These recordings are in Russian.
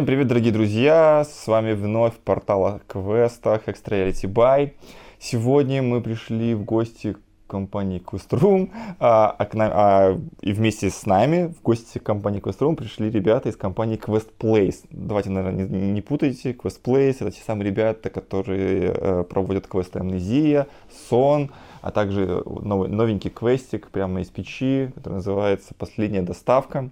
Всем привет, дорогие друзья! С вами вновь портал о квестах Extra Reality Buy. Сегодня мы пришли в гости к компании Questroom, а, а, к нам, а, и вместе с нами в гости к компании Questroom пришли ребята из компании Quest Place. Давайте, наверное, не, не путайте. Quest Place это те самые ребята, которые э, проводят квесты Амнезия, Сон, а также новый, новенький квестик прямо из печи, который называется «Последняя доставка».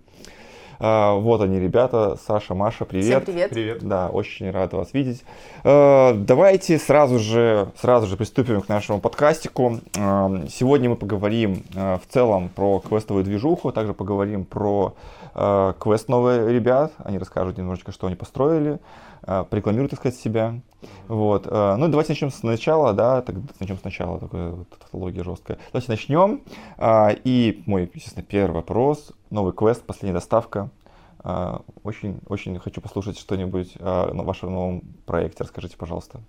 А, вот они, ребята. Саша, Маша, привет. Всем привет. Привет. Да, очень рад вас видеть. А, давайте сразу же, сразу же приступим к нашему подкастику. А, сегодня мы поговорим в целом про квестовую движуху, также поговорим про квест новые ребят. Они расскажут немножечко, что они построили, порекламируют, так сказать, себя. Вот. Ну, давайте начнем сначала, да, так, начнем сначала, такая вот тавтология жесткая. Давайте начнем. И мой, естественно, первый вопрос. Новый квест, последняя доставка. Очень, очень хочу послушать что-нибудь о вашем новом проекте. Расскажите, пожалуйста.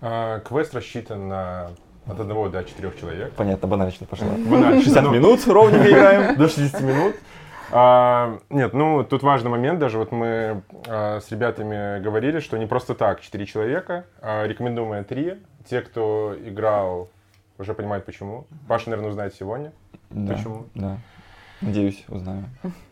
Квест рассчитан на от одного до четырех человек. Понятно, банально пошла. Банально. 60 минут ровненько играем. До 60 минут. А, нет, ну тут важный момент, даже вот мы а, с ребятами говорили, что не просто так 4 человека, а рекомендуемые 3. Те, кто играл, уже понимают почему. Паша, наверное, узнает сегодня. Да, почему. Да. Надеюсь, узнаю.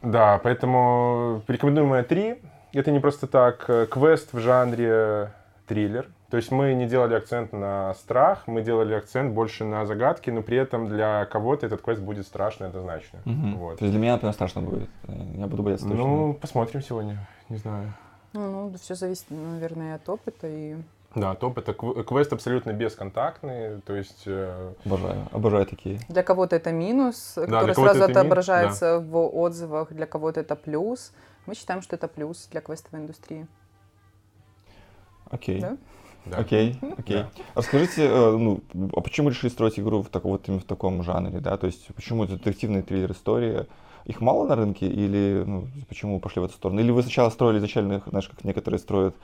Да, поэтому рекомендуемые 3. Это не просто так. Квест в жанре триллер. То есть мы не делали акцент на страх, мы делали акцент больше на загадки, но при этом для кого-то этот квест будет страшный однозначно. Угу. Вот. То есть для меня, например, страшно будет. Я буду бояться точно. Ну, посмотрим сегодня, не знаю. Ну, все зависит, наверное, от опыта и... Да, топ это квест абсолютно бесконтактный, то есть... Э... Обожаю, обожаю такие. Для кого-то это минус, да, который сразу отображается мин... в отзывах, для кого-то это плюс. Мы считаем, что это плюс для квестовой индустрии. Окей. Да? Да. Окей, окей. Да. Расскажите, э, ну, а почему решили строить игру в, так, вот, именно в таком жанре, да? То есть почему это детективный триллер история? Их мало на рынке или ну, почему пошли в эту сторону? Или вы сначала строили изначально, знаешь, как некоторые строят,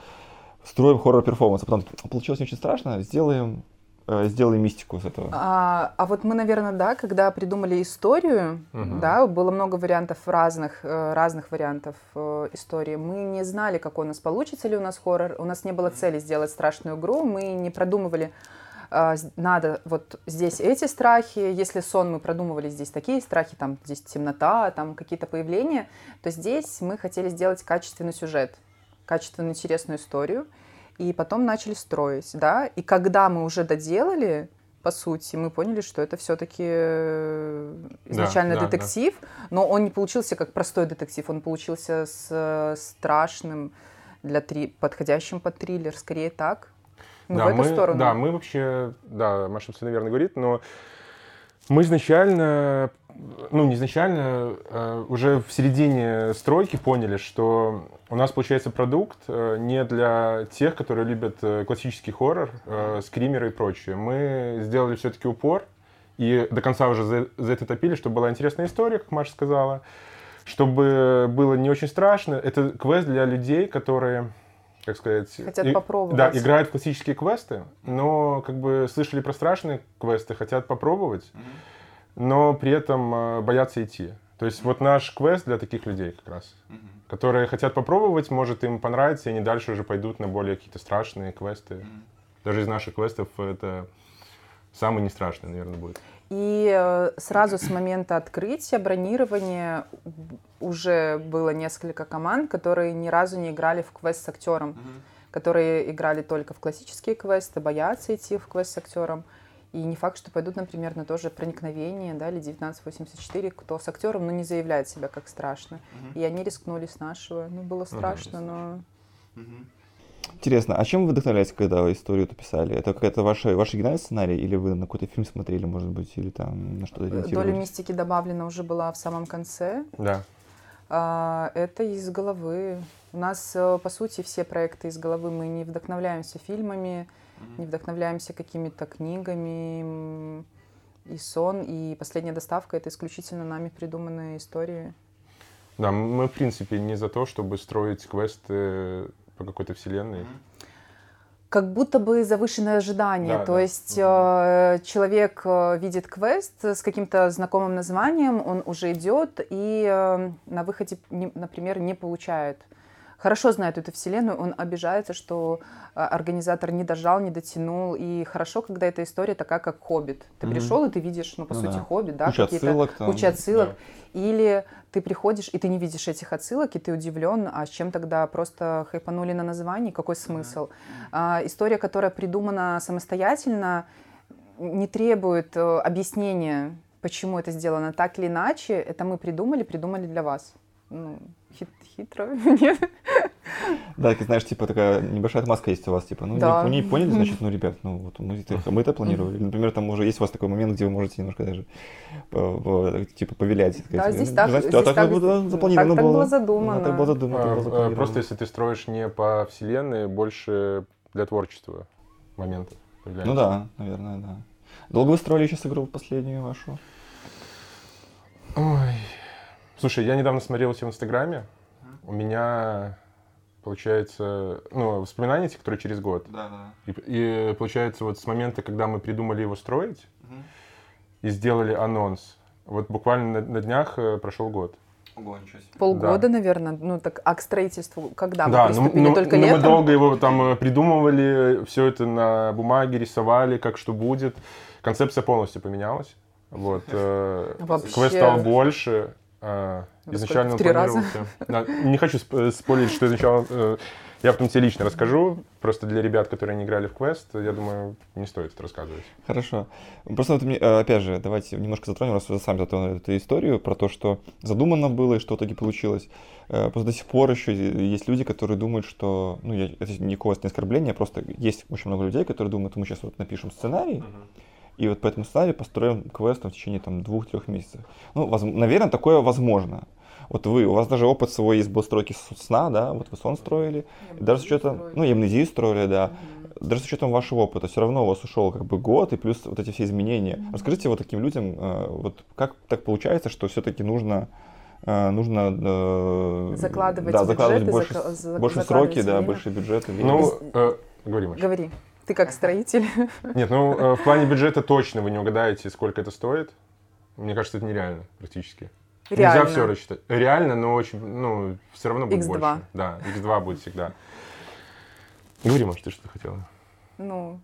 строим хоррор-перформанс, а потом получилось не очень страшно, сделаем сделай мистику с этого. А, а вот мы, наверное, да, когда придумали историю, угу. да, было много вариантов разных, э, разных вариантов э, истории. Мы не знали, какой у нас получится ли у нас хоррор. У нас не было цели сделать страшную игру. Мы не продумывали, надо вот здесь эти страхи. Если сон, мы продумывали здесь такие страхи, там здесь темнота, там какие-то появления, то здесь мы хотели сделать качественный сюжет, качественную интересную историю и потом начали строить, да, и когда мы уже доделали, по сути, мы поняли, что это все-таки э, изначально да, детектив, да. но он не получился как простой детектив, он получился с э, страшным для три, подходящим под триллер, скорее так. Ну, да, в эту мы, сторону. Да, мы вообще, да, Маша все наверное говорит, но мы изначально, ну не изначально, а уже в середине стройки поняли, что у нас получается продукт э, не для тех, которые любят э, классический хоррор, э, скримеры и прочее. Мы сделали все-таки упор и до конца уже за, за это топили, чтобы была интересная история, как Маша сказала, чтобы было не очень страшно. Это квест для людей, которые как сказать... Хотят и, попробовать. Да, играют в классические квесты, но как бы слышали про страшные квесты, хотят попробовать, mm-hmm. Но при этом боятся идти. То есть вот наш квест для таких людей как раз. Mm-hmm которые хотят попробовать, может им понравится, и они дальше уже пойдут на более какие-то страшные квесты. Mm-hmm. Даже из наших квестов это самый не страшный, наверное, будет. И э, сразу с момента открытия бронирования уже было несколько команд, которые ни разу не играли в квест с актером, mm-hmm. которые играли только в классические квесты, боятся идти в квест с актером. И не факт, что пойдут, например, на то же проникновение, да, или 1984, кто с актером, но не заявляет себя как страшно. Угу. И они рискнули с нашего. Ну, было страшно, но... Интересно, а чем вы вдохновлялись, когда историю эту писали? Это какая-то ваша, ваш оригинальный сценарий, или вы на какой-то фильм смотрели, может быть, или там на что-то Доля мистики добавлена уже была в самом конце. Да. А, это из головы. У нас, э, по сути, все проекты из головы. Мы не вдохновляемся фильмами, не вдохновляемся какими-то книгами. И сон, и последняя доставка — это исключительно нами придуманные истории. Да, мы, в принципе, не за то, чтобы строить квесты по какой-то вселенной. Как будто бы завышенное ожидание. Да, То да. есть э, человек э, видит квест с каким-то знакомым названием, он уже идет и э, на выходе, не, например, не получает хорошо знает эту вселенную, он обижается, что а, организатор не дожал, не дотянул. И хорошо, когда эта история такая, как «Хоббит». Ты mm-hmm. пришел, и ты видишь, ну, по ну, сути, да. «Хоббит», да, куча какие-то... Отсылок, там. Куча отсылок. Да. Или ты приходишь, и ты не видишь этих отсылок, и ты удивлен, а с чем тогда просто хайпанули на названии, какой смысл? Mm-hmm. А, история, которая придумана самостоятельно, не требует э, объяснения, почему это сделано так или иначе. Это мы придумали, придумали для вас. Ну, хит, хитро, нет? Да, ты знаешь, типа такая небольшая отмазка есть у вас, типа, ну, да. не, не поняли, значит, ну, ребят, ну, вот мы, это, мы это планировали. Например, там уже есть у вас такой момент, где вы можете немножко даже, типа, повилять. Да, здесь так, Знаете, здесь а так, так запланировано так, было. Так было задумано. Да, так было задумано. А, а, просто если ты строишь не по вселенной, больше для творчества моментов. Ну да, наверное, да. Долго вы строили сейчас игру последнюю вашу? Ой. Слушай, я недавно смотрел все в Инстаграме. У меня получается, ну, воспоминания эти, которые через год. Да, да. И, и получается, вот с момента, когда мы придумали его строить угу. и сделали анонс, вот буквально на, на днях э, прошел год. Ого, Полгода, да. наверное. Ну так, а к строительству когда да, вы приступили? Ну, Только ну, летом? мы долго его там э, придумывали, все это на бумаге рисовали, как что будет. Концепция полностью поменялась. Вот. Э, Вообще... Квест стал больше. А, изначально он планировался... Да, не хочу спорить, что изначально... Э, я потом тебе лично расскажу. Просто для ребят, которые не играли в квест, я думаю, не стоит это рассказывать. Хорошо. Просто, вот, э, опять же, давайте немножко затронем, раз вы сами затронули эту историю, про то, что задумано было и что в итоге получилось. Просто до сих пор еще есть люди, которые думают, что... Ну, я, это не квест, не оскорбление, просто есть очень много людей, которые думают, мы сейчас вот напишем сценарий, uh-huh и вот по этому сценарию построим квест в течение там двух-трех месяцев. Ну, воз, наверное, такое возможно. Вот вы, у вас даже опыт свой есть был стройки сна, да, вот вы сон строили, и даже с учетом, строили. ну, и амнезию строили, да, угу. даже с учетом вашего опыта, все равно у вас ушел как бы год, и плюс вот эти все изменения. Угу. Расскажите вот таким людям, э, вот как так получается, что все-таки нужно э, нужно э, закладывать, да, закладывать больше, зак- больше сроки, время. да, больше бюджета. Ну, э, говори, Маша. Говори. Ты как строитель. Нет, ну э, в плане бюджета точно вы не угадаете, сколько это стоит. Мне кажется, это нереально практически. Реально. Нельзя все рассчитать. Реально, но очень, ну, все равно будет X2. больше. Да, X2 будет всегда. Говори, может, ты что хотела? Ну,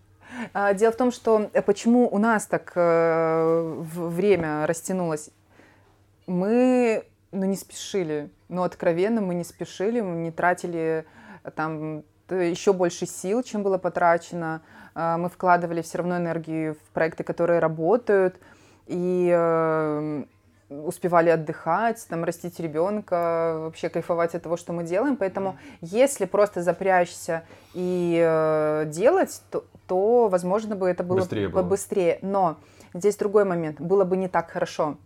а, дело в том, что э, почему у нас так э, время растянулось. Мы, ну, не спешили. Ну, откровенно, мы не спешили, мы не тратили там еще больше сил, чем было потрачено. А, мы вкладывали все равно энергию в проекты, которые работают, и э, успевали отдыхать, там, растить ребенка, вообще кайфовать от того, что мы делаем. Поэтому если просто запрячься и э, делать, то, то, возможно, бы это было быстрее, было. быстрее. Но здесь другой момент. Было бы не так хорошо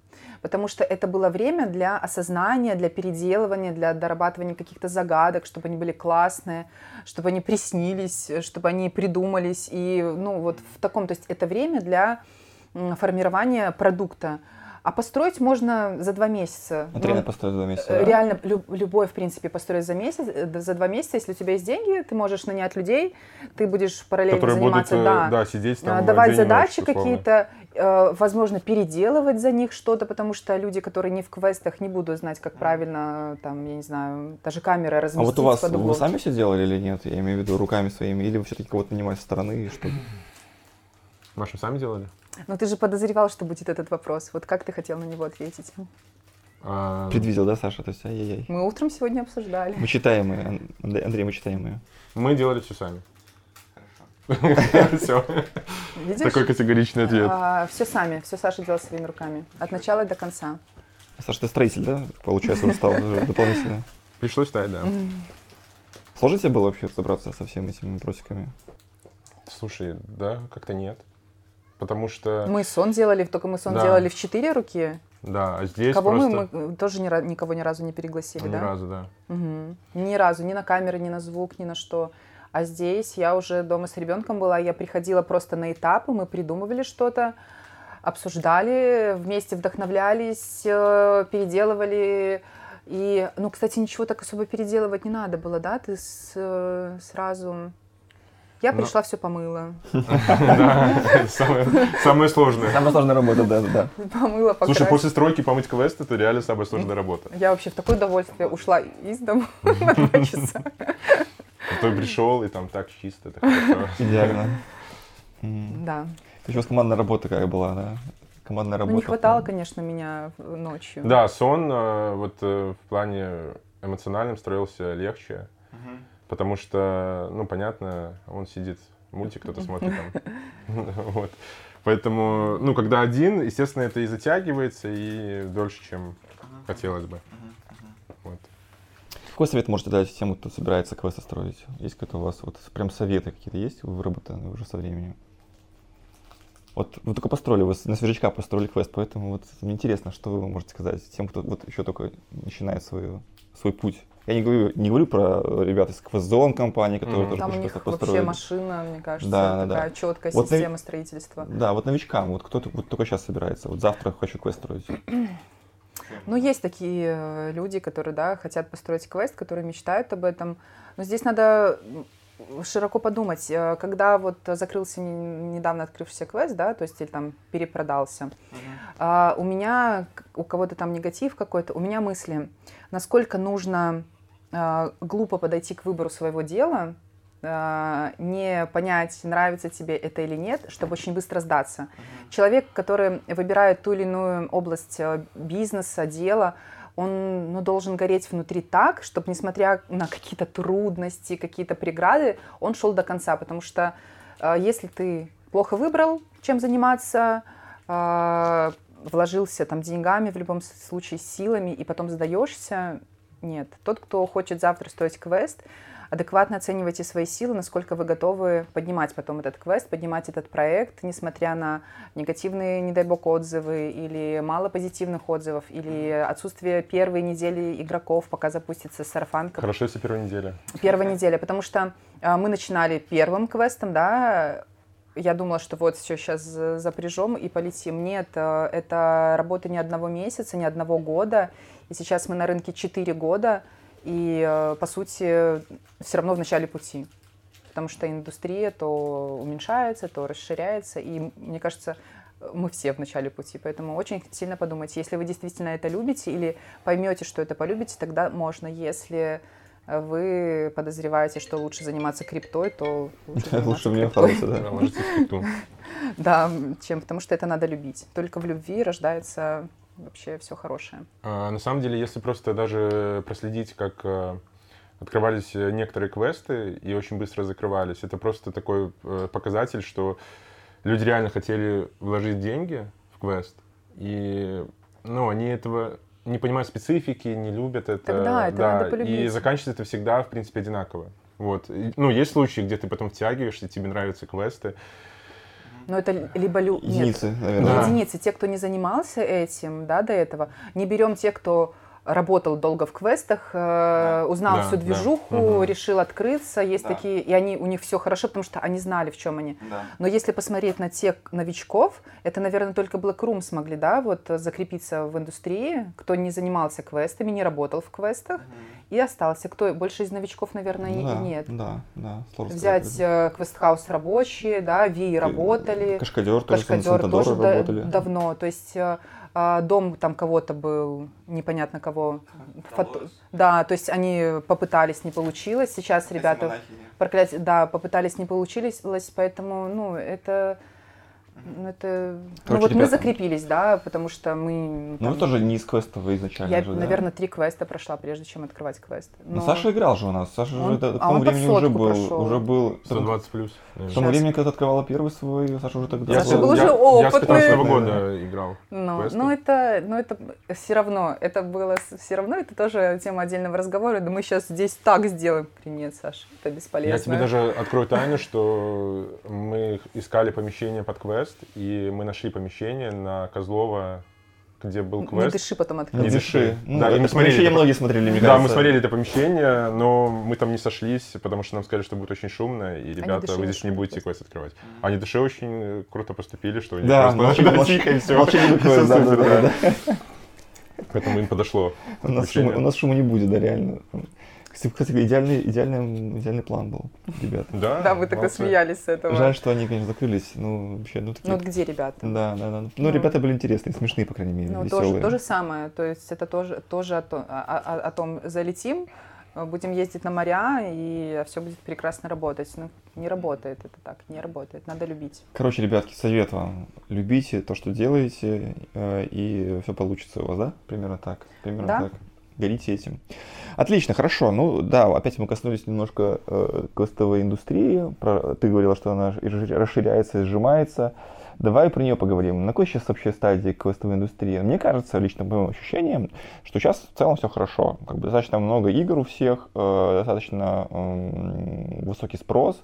потому что это было время для осознания, для переделывания, для дорабатывания каких-то загадок, чтобы они были классные, чтобы они приснились, чтобы они придумались. И, ну, вот в таком, то есть это время для формирования продукта. А построить можно за два месяца. Это ну, реально построить за два месяца? Да? Реально люб, любой, в принципе, построить за месяц, э, за два месяца. Если у тебя есть деньги, ты можешь нанять людей, ты будешь параллельно Которые заниматься, будут, да, да, сидеть там давать задачи какие-то, э, возможно, переделывать за них что-то, потому что люди, которые не в квестах, не будут знать, как правильно, там, я не знаю, даже камеры разместить. А вот у вас, вы сами все делали или нет? Я имею в виду руками своими, или вы все-таки кого-то нанимаете со стороны? Что... Машу сами делали? Но ты же подозревал, что будет этот вопрос. Вот как ты хотел на него ответить? А... Предвидел, да, Саша? То есть, ай-яй-яй. Мы утром сегодня обсуждали. Мы читаемые, Андрей, мы читаемые. Мы делали все сами. Все. Видишь? Такой категоричный ответ. А, все сами, все Саша делал своими руками. От начала до конца. Саша, ты строитель, да? Получается, уже стал дополнительно. Пришлось стать, да. Сложно тебе было вообще разобраться со всеми этими вопросиками? Слушай, да, как-то нет потому что... Мы сон делали, только мы сон да. делали в четыре руки. Да, а здесь Кого просто... мы, мы тоже ни, никого ни разу не пригласили, ни да? Ни разу, да. Угу. Ни разу, ни на камеры, ни на звук, ни на что. А здесь я уже дома с ребенком была, я приходила просто на этапы, мы придумывали что-то, обсуждали, вместе вдохновлялись, э, переделывали. И, ну, кстати, ничего так особо переделывать не надо было, да? Ты с, э, сразу Я Но... пришла, все помыла. Самое сложное. Самая сложная работа, да, да. Помыла, Слушай, после стройки помыть квест это реально самая сложная работа. Я вообще в такое удовольствие ушла из дома на два часа. Потом пришел, и там так чисто, так Идеально. Да. Еще с командной работы как была, да? Командная работа. Ну, не хватало, конечно, меня ночью. Да, сон э, вот э, в плане эмоциональном строился легче, потому что, ну, понятно, он сидит, мультик кто-то смотрит там. Вот. Поэтому, ну, когда один, естественно, это и затягивается, и дольше, чем хотелось бы. Вот. Какой совет можете дать тем, кто собирается квесты строить? Есть какой-то у вас вот прям советы какие-то есть выработанные уже со временем? Вот вы только построили, вы на свежачка построили квест, поэтому вот мне интересно, что вы можете сказать тем, кто вот еще только начинает свою, свой путь. Я не говорю, не говорю про ребят из квест-зон компании, которые mm-hmm. тоже Там у них вообще машина, мне кажется, да, такая да. четкая вот система на... строительства. Да, вот новичкам, вот кто-то вот только сейчас собирается, вот завтра хочу квест строить. Ну, есть такие э, люди, которые, да, хотят построить квест, которые мечтают об этом. Но здесь надо широко подумать, э, когда вот закрылся недавно открывшийся квест, да, то есть или там перепродался, uh-huh. у меня, у кого-то там негатив какой-то, у меня мысли, насколько нужно глупо подойти к выбору своего дела, а, не понять, нравится тебе это или нет, чтобы очень быстро сдаться. Uh-huh. Человек, который выбирает ту или иную область э, бизнеса, дела, он ну, должен гореть внутри так, чтобы, несмотря на какие-то трудности, какие-то преграды, он шел до конца. Потому что э, если ты плохо выбрал, чем заниматься, э, вложился там деньгами, в любом случае силами, и потом сдаешься, нет. Тот, кто хочет завтра строить квест, адекватно оценивайте свои силы, насколько вы готовы поднимать потом этот квест, поднимать этот проект, несмотря на негативные, не дай бог, отзывы или мало позитивных отзывов, или отсутствие первой недели игроков, пока запустится сарафанка. Хорошо, если первая неделя. Первая неделя, потому что э, мы начинали первым квестом, да, я думала, что вот все сейчас запряжем и полетим. Нет, э, это работа не одного месяца, не одного года. И сейчас мы на рынке 4 года. И, э, по сути, все равно в начале пути. Потому что индустрия то уменьшается, то расширяется. И, мне кажется, мы все в начале пути. Поэтому очень сильно подумайте, если вы действительно это любите или поймете, что это полюбите, тогда можно. Если вы подозреваете, что лучше заниматься криптой, то лучше Лучше в нее да. Да, чем потому что это надо любить. Только в любви рождается вообще все хорошее. А, на самом деле, если просто даже проследить, как э, открывались некоторые квесты и очень быстро закрывались, это просто такой э, показатель, что люди реально хотели вложить деньги в квест, и ну, они этого не понимают специфики, не любят это. Тогда это да, надо полюбить. И заканчивается это всегда, в принципе, одинаково. Вот. Ну, есть случаи, где ты потом втягиваешься, тебе нравятся квесты, но это либо лю... единицы, Нет, наверное. единицы. Те, кто не занимался этим, да, до этого. Не берем тех, кто работал долго в квестах, э, узнал да, всю движуху, да. решил открыться. Есть да. такие, и они у них все хорошо, потому что они знали, в чем они. Да. Но если посмотреть на тех новичков, это, наверное, только Black Room смогли, да, вот закрепиться в индустрии, кто не занимался квестами, не работал в квестах. Угу и остался. Кто больше из новичков, наверное, да, и нет. Да, да. Взять э, квестхаус рабочие, да, Ви работали. Кашкадер тоже, Кашкадер тоже работали. давно. То есть э, а, дом там кого-то был, непонятно кого. Фото... Да, то есть они попытались, не получилось. Сейчас ребята проклятие, да, попытались, не получилось, поэтому, ну, это ну, это... ну, вот мы закрепились, да, потому что мы... Там... Ну, тоже не из квестового изначально Я, же, наверное, три квеста прошла, прежде чем открывать квест. Но... Но Саша играл же у нас. Саша он... же к а тому времени уже был, прошел. уже был... 120 плюс. К тому времени, когда открывала первый свой, Саша уже тогда... Я Саша был, уже опытный. Я с 15 года играл. Ну, ну, это, ну, это все равно, это было все равно, это тоже тема отдельного разговора. Да мы сейчас здесь так сделаем. Нет, Саша, это бесполезно. Я тебе даже открою тайну, что мы искали помещение под квест, и мы нашли помещение на Козлова, где был квест. Не дыши потом открыл. Не дыши. Ну, да, мы смотрели это... многие смотрели, мне Да, кажется. мы смотрели это помещение, но мы там не сошлись, потому что нам сказали, что будет очень шумно, и ребята, вы здесь не будете квест открывать. А не дыши очень круто поступили, что они да, просто молчали, и все. Молчали квест, да, да, да, Поэтому им подошло. У нас, шума, у нас шума не будет, да, реально. Кстати, идеальный, идеальный, идеальный план был, ребята. Да, да, вы так смеялись с этого. Жаль, что они, конечно, закрылись. Ну, вообще, ну, такие... ну вот где ребята? Да, да, да. Ну, ну, ребята были интересные, смешные, по крайней мере, ну, веселые. Тоже, то же самое. То есть это тоже, тоже о, том, о, о, о том, залетим, будем ездить на моря, и все будет прекрасно работать. Ну, не работает это так, не работает. Надо любить. Короче, ребятки, совет вам. Любите то, что делаете, э, и все получится у вас, да? Примерно так. Примерно да? так. Горите этим. Отлично, хорошо. Ну да, опять мы коснулись немножко э, квестовой индустрии. Про, ты говорила, что она расширяется сжимается. Давай про нее поговорим. На какой сейчас вообще стадии квестовой индустрии? Мне кажется, лично по моим ощущениям, что сейчас в целом все хорошо. Как бы достаточно много игр у всех, э, достаточно э, высокий спрос.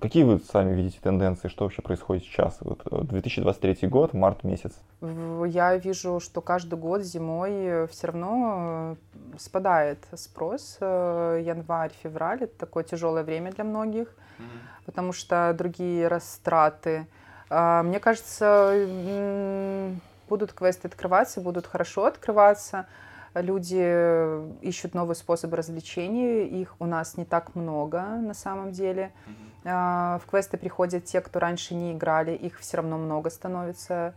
Какие вы сами видите тенденции, что вообще происходит сейчас? Вот 2023 э, год, март месяц. Я вижу, что каждый год зимой все равно э, спадает спрос. Январь, февраль — это такое тяжелое время для многих, mm-hmm. потому что другие растраты. Мне кажется, будут квесты открываться, будут хорошо открываться люди ищут новые способы развлечения, их у нас не так много на самом деле. Mm-hmm. В квесты приходят те, кто раньше не играли, их все равно много становится.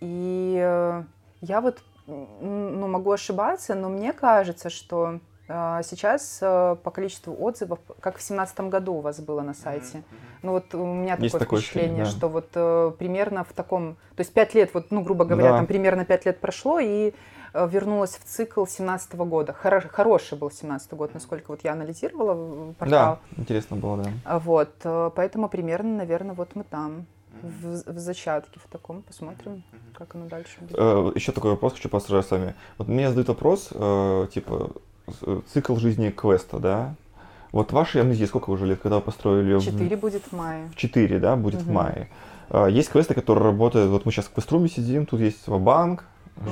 И э, я вот ну, могу ошибаться, но мне кажется, что а, сейчас э, по количеству отзывов, как в 2017 году у вас было на сайте. Mm-hmm. Ну вот у меня такое, такое впечатление, да. что вот э, примерно в таком, то есть пять лет, вот, ну грубо говоря, да. там примерно пять лет прошло, и Э, вернулась в цикл 17 года. Хоро- хороший был 17 год, насколько вот я анализировала портал. Да, интересно было, да. А вот, э, поэтому примерно, наверное, вот мы там. В, в зачатке в таком, посмотрим, как оно дальше будет. Э, еще такой вопрос хочу поставить с вами. Вот меня задают вопрос, э, типа, цикл жизни квеста, да? Вот вашей амнезии сколько уже лет, когда вы построили? Четыре в... будет в мае. Четыре, да, будет угу. в мае. Есть квесты, которые работают, вот мы сейчас в квеструме сидим, тут есть банк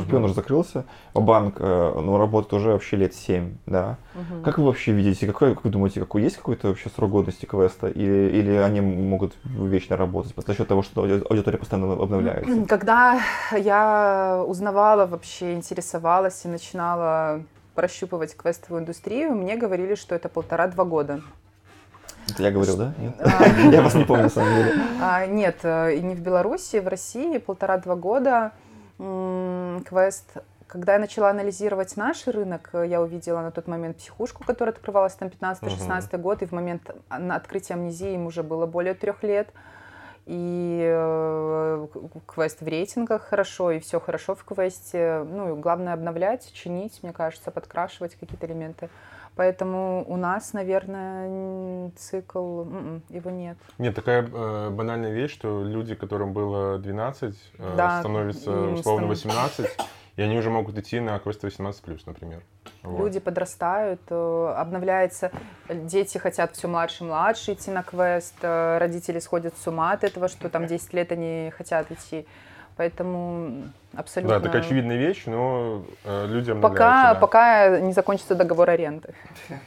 Шпион уже закрылся, а банк э, ну, работает уже вообще лет 7, да. Угу. Как вы вообще видите, какой, как вы думаете, какой есть какой-то вообще срок годности квеста, или, или они могут вечно работать за счет того, что аудитория постоянно обновляется? Когда я узнавала вообще, интересовалась и начинала прощупывать квестовую индустрию, мне говорили, что это полтора-два года. Это я говорил, да? А, я вас не помню, на самом деле. А, нет, э, и не в Беларуси, в России полтора-два года квест. Когда я начала анализировать наш рынок, я увидела на тот момент психушку, которая открывалась там 15-16 uh-huh. год, и в момент открытия амнезии им уже было более трех лет. И э, квест в рейтингах хорошо, и все хорошо в квесте. Ну, и главное обновлять, чинить, мне кажется, подкрашивать какие-то элементы. Поэтому у нас, наверное, цикл, м-м, его нет. Нет, такая э, банальная вещь, что люди, которым было 12, э, да, становятся условно 18, и они уже могут идти на квест 18+, например. Вот. Люди подрастают, э, обновляется, дети хотят все младше и младше идти на квест, э, родители сходят с ума от этого, что там 10 лет они хотят идти. Поэтому абсолютно... Да, такая очевидная вещь, но э, люди пока, да. пока не закончится договор аренды.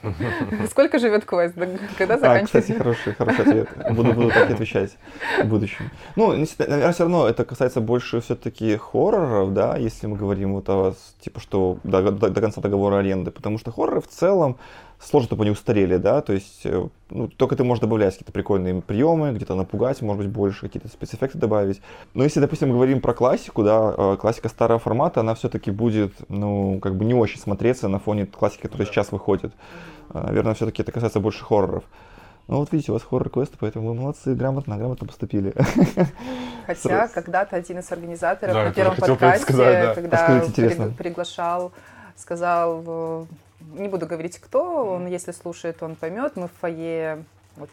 Сколько живет квест? Когда заканчивается? А, кстати, хороший, хороший ответ. Буду, буду так отвечать в будущем. Ну, наверное, все равно это касается больше все-таки хорроров, да, если мы говорим вот о вас, типа, что до, до, до конца договора аренды, потому что хорроры в целом сложно, чтобы они устарели, да, то есть э, ну, только ты можешь добавлять какие-то прикольные приемы, где-то напугать, может быть, больше, какие-то спецэффекты добавить. Но если, допустим, мы говорим про классику, да, э, классика старого формата, она все-таки будет, ну, как бы не очень смотреться на фоне классики, которая сейчас выходит. Э, наверное, все-таки это касается больше хорроров. Ну вот видите, у вас хоррор-квесты, поэтому вы молодцы, грамотно, грамотно поступили. Хотя когда-то один из организаторов да, на первом подкасте, сказать, да. когда приглашал, сказал, не буду говорить кто, он, если слушает, он поймет. Мы в фойе вот,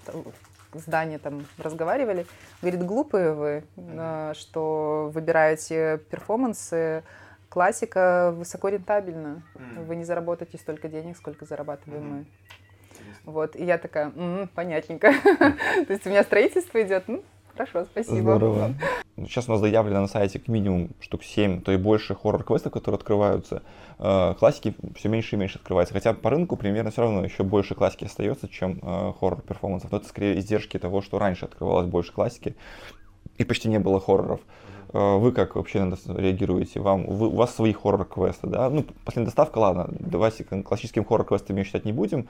здание там разговаривали. Говорит, глупые вы, mm что выбираете перформансы. Классика высоко рентабельна. mm Вы не заработаете столько денег, сколько зарабатываем мы. Вот, и я такая, м-м, понятненько. То есть у меня строительство идет, ну, Хорошо, спасибо. Здорово. Сейчас у нас заявлено на сайте к минимум штук 7, то и больше хоррор-квестов, которые открываются. Э, классики все меньше и меньше открывается. Хотя по рынку примерно все равно еще больше классики остается, чем э, хоррор-перформансов. Но это скорее издержки того, что раньше открывалось больше классики и почти не было хорроров. Э, вы как вообще на это реагируете? Вам, вы, у вас свои хоррор-квесты, да? Ну, последняя доставка, ладно, давайте классическим хоррор-квестами считать не будем.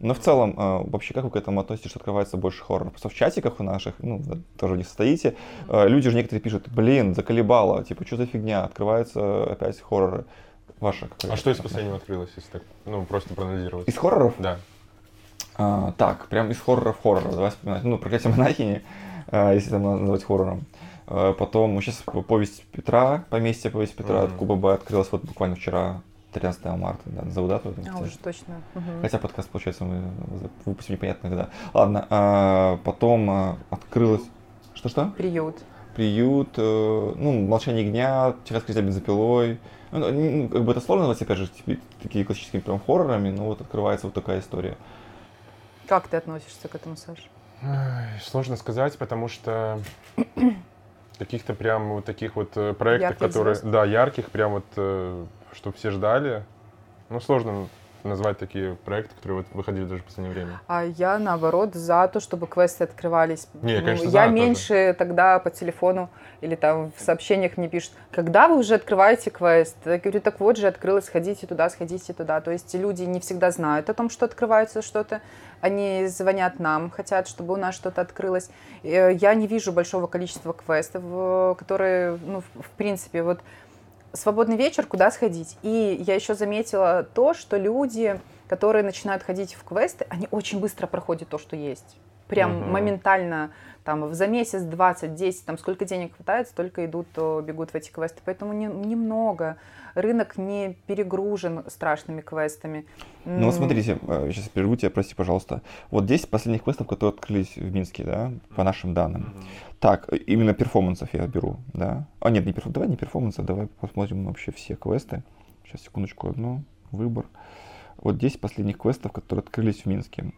Но в целом, э, вообще, как вы к этому относитесь, что открывается больше хоррора? Просто в чатиках у наших, ну, тоже не состоите, э, люди же некоторые пишут, блин, заколебало, типа, что за фигня, открываются опять хорроры. Ваша А что из последнего открылось, если так, ну, просто проанализировать? Из хорроров? Да. А, так, прям из хорроров хоррора. Давай вспоминать. Ну, проклятие монахини, а, если там назвать хоррором. А, потом, ну, сейчас повесть Петра, поместье повесть Петра mm-hmm. от Куба Б открылась вот буквально вчера, 13 марта, да, назову дату. А, уже точно. Угу. Хотя подкаст, получается, мы выпустим непонятно когда. Ладно, а, потом а, открылась... Что-что? Приют. Приют, э, ну, «Молчание огня», «Техасская бензопилой». Ну, ну, как бы это сложно назвать, опять же, такие классическими прям хоррорами, но вот открывается вот такая история. Как ты относишься к этому, Саша? Сложно сказать, потому что каких-то прям вот таких вот э, проектов, ярких которые, звезд. да, ярких, прям вот, э, чтобы все ждали, ну, сложно назвать такие проекты, которые вот выходили даже в последнее время? А я, наоборот, за то, чтобы квесты открывались. Не, конечно, я меньше тоже. тогда по телефону или там в сообщениях мне пишут, когда вы уже открываете квест? Я говорю, так вот же открылось, сходите туда, сходите туда. То есть люди не всегда знают о том, что открывается что-то. Они звонят нам, хотят, чтобы у нас что-то открылось. Э, я не вижу большого количества квестов, э, которые, ну, в принципе, вот свободный вечер, куда сходить. И я еще заметила то, что люди, которые начинают ходить в квесты, они очень быстро проходят то, что есть. Прям угу. моментально, там, за месяц, 20, 10, там, сколько денег хватает, столько идут, то бегут в эти квесты. Поэтому не, немного. Рынок не перегружен страшными квестами. Ну, вот смотрите, сейчас э, прерву тебя, прости, пожалуйста. Вот 10 последних квестов, которые открылись в Минске, да, по нашим данным. mm так, именно перформансов я беру, да. А нет, не перформанс, давай не перформансов, давай посмотрим вообще все квесты. Сейчас, секундочку, одну, выбор. Вот 10 последних квестов, которые открылись в Минске.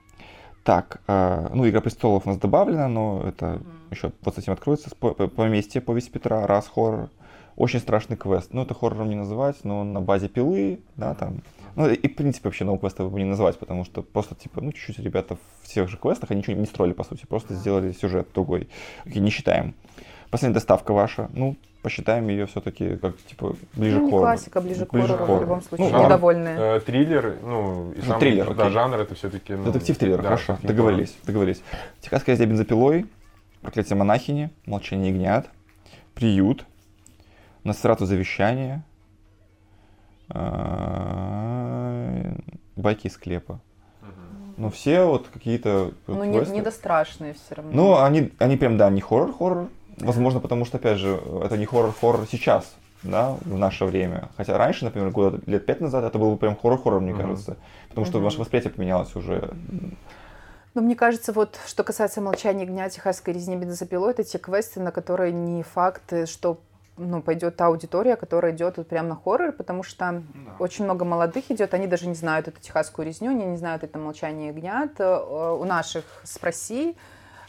Так, э, ну, Игра престолов у нас добавлена, но это mm. еще вот совсем откроется. По, по, поместье повесть Петра, раз хоррор. Очень страшный квест. Ну, это хоррором не называть, но он на базе пилы, да, там. Ну, и, в принципе, вообще новый квест его не называть, потому что просто, типа, ну, чуть-чуть ребята в тех же квестах, они ничего не строили, по сути, просто сделали сюжет другой. Окей, не считаем. Последняя доставка ваша, ну, посчитаем ее все-таки как, типа, ближе ну, к хоррору. классика, ближе, ближе к хоррору, в любом случае, ну, недовольные. Э, триллер, ну, и ну, сам триллер, да, жанр это все-таки... Ну, Детектив-триллер, да, хорошо, договорились, договорились. Техасская езда бензопилой, проклятие монахини, молчание ягнят, приют, Носферату завещание, а, байки из склепа. Ну, все вот какие-то... Ну, не, недострашные все равно. Ну, они, они прям, да, не хоррор-хоррор. Возможно, потому что, опять же, это не хоррор-хоррор сейчас, да, в наше время. Хотя раньше, например, года лет пять назад это был бы прям хоррор-хоррор, мне uh-huh. кажется. Потому что uh-huh. наше восприятие поменялось уже. Ну, мне кажется, вот что касается молчания огня, техасской резни бензопилой, это те квесты, на которые не факт, что ну, пойдет та аудитория, которая идет вот прямо на хоррор, потому что да. очень много молодых идет, они даже не знают эту техасскую резню, они не знают это молчание ягнят. Э, у наших спроси,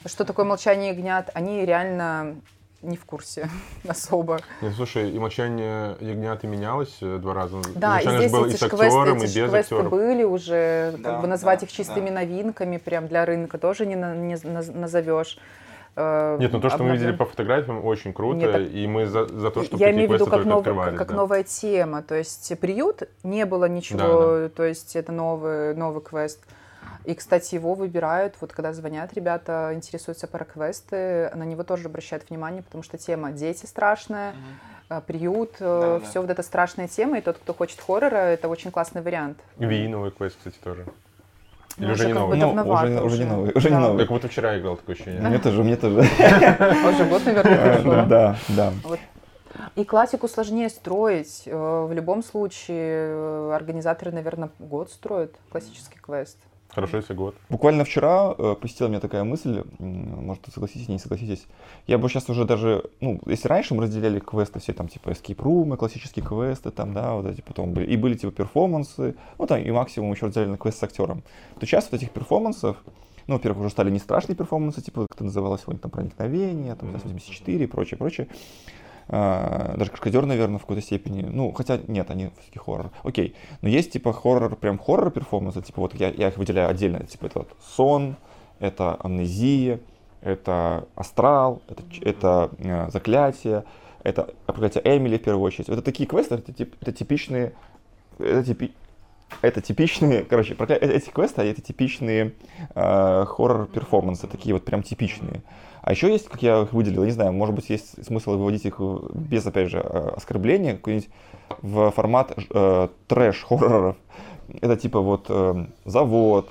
что такое молчание ягнят, они реально не в курсе особо. Нет, слушай, и молчание ягнят и менялось э, два раза. Да, и здесь эти и квесты, эти и без квесты были уже, да, как бы назвать да, их чистыми да. новинками прям для рынка тоже не, не назовешь. Э, Нет, ну то, что обновлен... мы видели по фотографиям, очень круто, Нет, так... и мы за, за то, что Я имею в виду как, нов... как да. новая тема, то есть приют, не было ничего, да, да. то есть это новый, новый квест. И, кстати, его выбирают, вот когда звонят ребята, интересуются про квесты, на него тоже обращают внимание, потому что тема «Дети страшная», угу. приют, э, да, все да. вот эта страшная тема, и тот, кто хочет хоррора, это очень классный вариант. Ви новый квест, кстати, тоже. Или уже, не новый? Ну, уже, уже не новый. Уже не новый. Как будто вчера играл такое ощущение. Мне тоже, мне тоже. Уже год, наверное, Да, да. И классику сложнее строить. Э, в любом случае, э, организаторы, наверное, год строят классический квест. Хорошо, если год. Буквально вчера э, посетила меня такая мысль, может, согласитесь, не согласитесь. Я бы сейчас уже даже, ну, если раньше мы разделяли квесты все там, типа, escape room, классические квесты, там, да, вот эти потом были, и были, типа, перформансы, ну, там, и максимум еще разделяли на квест с актером, то сейчас вот этих перформансов, ну, во-первых, уже стали не страшные перформансы, типа, как это называлось сегодня, там, проникновение, там, 84 и прочее, прочее. А, даже каскадер, наверное, в какой-то степени. Ну, хотя нет, они все-таки хоррор. Окей. Но есть типа хоррор, прям хоррор перформансы, типа вот я, я их выделяю отдельно. Типа это вот сон, это амнезия, это астрал, это, это э, заклятие, это проклятие Эмили в первую очередь. Это такие квесты, это, тип, это типичные, это, типи, это типичные, короче, прокля... Эти квесты, это типичные э, хоррор-перформансы, такие вот прям типичные. А еще есть, как я их выделил, не знаю, может быть, есть смысл выводить их без, опять же, э, оскорбления, какой-нибудь в формат э, трэш-хорроров. Это типа вот э, завод,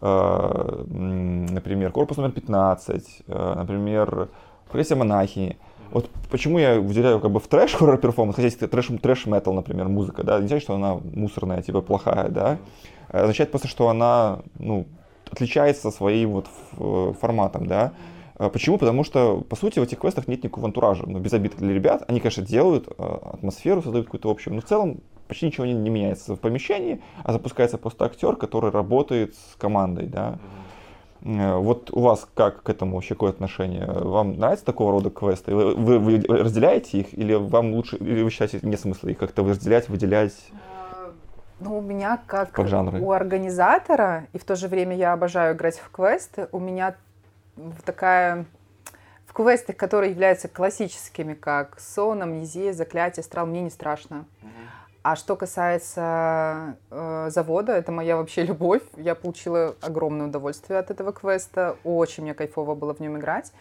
э, например, корпус номер 15, э, например, профессия монахини. Вот почему я выделяю как бы в трэш хоррор перформанс, хотя есть трэш, трэш метал, например, музыка, да, не значит, что она мусорная, типа плохая, да, а означает просто, что она, ну, отличается своим вот форматом, да. А почему? Потому что, по сути, в этих квестах нет никакого антуража. Ну, без обид для ребят. Они, конечно, делают атмосферу, создают какую-то общую, но в целом почти ничего не, не меняется в помещении, а запускается просто актер, который работает с командой, да. Э, вот у вас как к этому вообще какое отношение? Вам нравится такого рода квесты? Вы, вы, вы разделяете их или вам лучше, или вы считаете нет смысла их как-то разделять, выделять? Э, ну, у меня как жанры. у организатора, и в то же время я обожаю играть в квесты, у меня такая в квесты, которые являются классическими, как сон, амнезия, заклятие, астрал, мне не страшно. Uh-huh. А что касается э, завода, это моя вообще любовь. Я получила огромное удовольствие от этого квеста. Очень мне кайфово было в нем играть.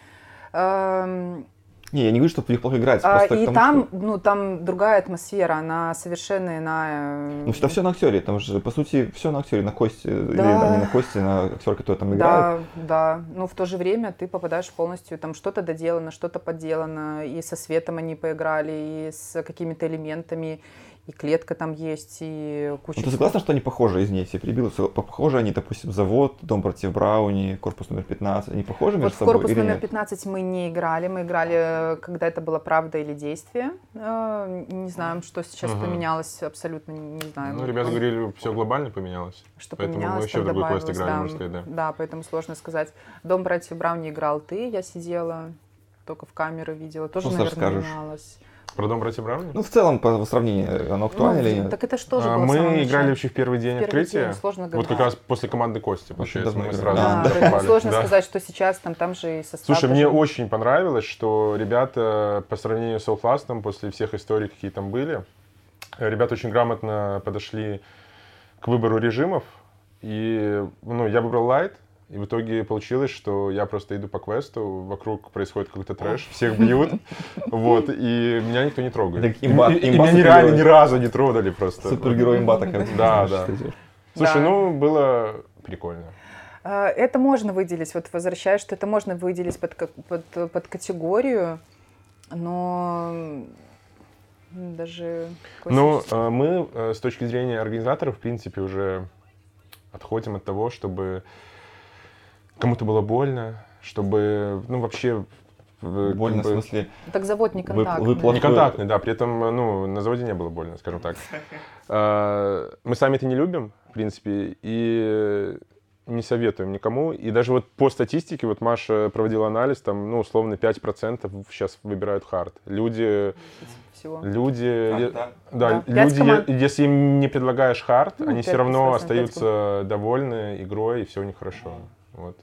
Эм, не, я не говорю, что в них плохо играть. А, и тому, там, что... ну, там другая атмосфера, она совершенно иная. Ну, это все на актере, там же, по сути, все на актере, на кости, да. или да, не на кости, на актер, который там играет. Да, да. Но в то же время ты попадаешь полностью, там что-то доделано, что-то подделано, и со светом они поиграли, и с какими-то элементами, и клетка там есть, и куча... Ну, ты согласна, что они похожи, извини, все перебил, похожи они, допустим, завод, дом против Брауни, корпус номер 15, они похожи между вот собой корпус номер нет? 15 мы не играли, мы играли, когда это было правда или действие, э, не знаем, что сейчас угу. поменялось, абсолютно не знаем. Ну, ребята говорили, все глобально поменялось, что поэтому поменялось, мы еще в другой квест играли, да, можно сказать, да. Да, поэтому сложно сказать. Дом братьев Брауни играл ты, я сидела, только в камеру видела, тоже, ну, наверное, скажешь? менялось. Про дом братьев Брауни? Ну, в целом, по сравнению, оно актуально ну, или нет? Так это что же а, Мы играли вообще в первый день в первый открытия. День, сложно говорить. Вот как раз после команды Кости, получается, мы сразу да, да. Сложно да. сказать, что сейчас там, там же и состав. Слушай, мне очень понравилось, что ребята по сравнению с Outlast, после всех историй, какие там были, ребята очень грамотно подошли к выбору режимов. И ну, я выбрал Light, и в итоге получилось, что я просто иду по квесту, вокруг происходит какой-то трэш, всех бьют, вот, и меня никто не трогает. Так имба, и, имба и меня нереально ни разу не трогали просто. Супергерой имба такая. Да, да. Слушай, ну, было прикольно. А, это можно выделить, вот возвращаясь, что это можно выделить под, под, под категорию, но даже... Ну, а, мы э, с точки зрения организаторов, в принципе, уже отходим от того, чтобы кому-то было больно, чтобы, ну, вообще... Больно бы, в смысле? Так завод не контактный. Вы, вы, не контактный, да, при этом, ну, на заводе не было больно, скажем так. А, мы сами это не любим, в принципе, и не советуем никому. И даже вот по статистике, вот Маша проводила анализ, там, ну, условно, 5% сейчас выбирают хард. Люди... Всего. Люди, а, да, да люди, команд. если им не предлагаешь хард, ну, они все равно остаются довольны игрой, и все у них хорошо. Вот.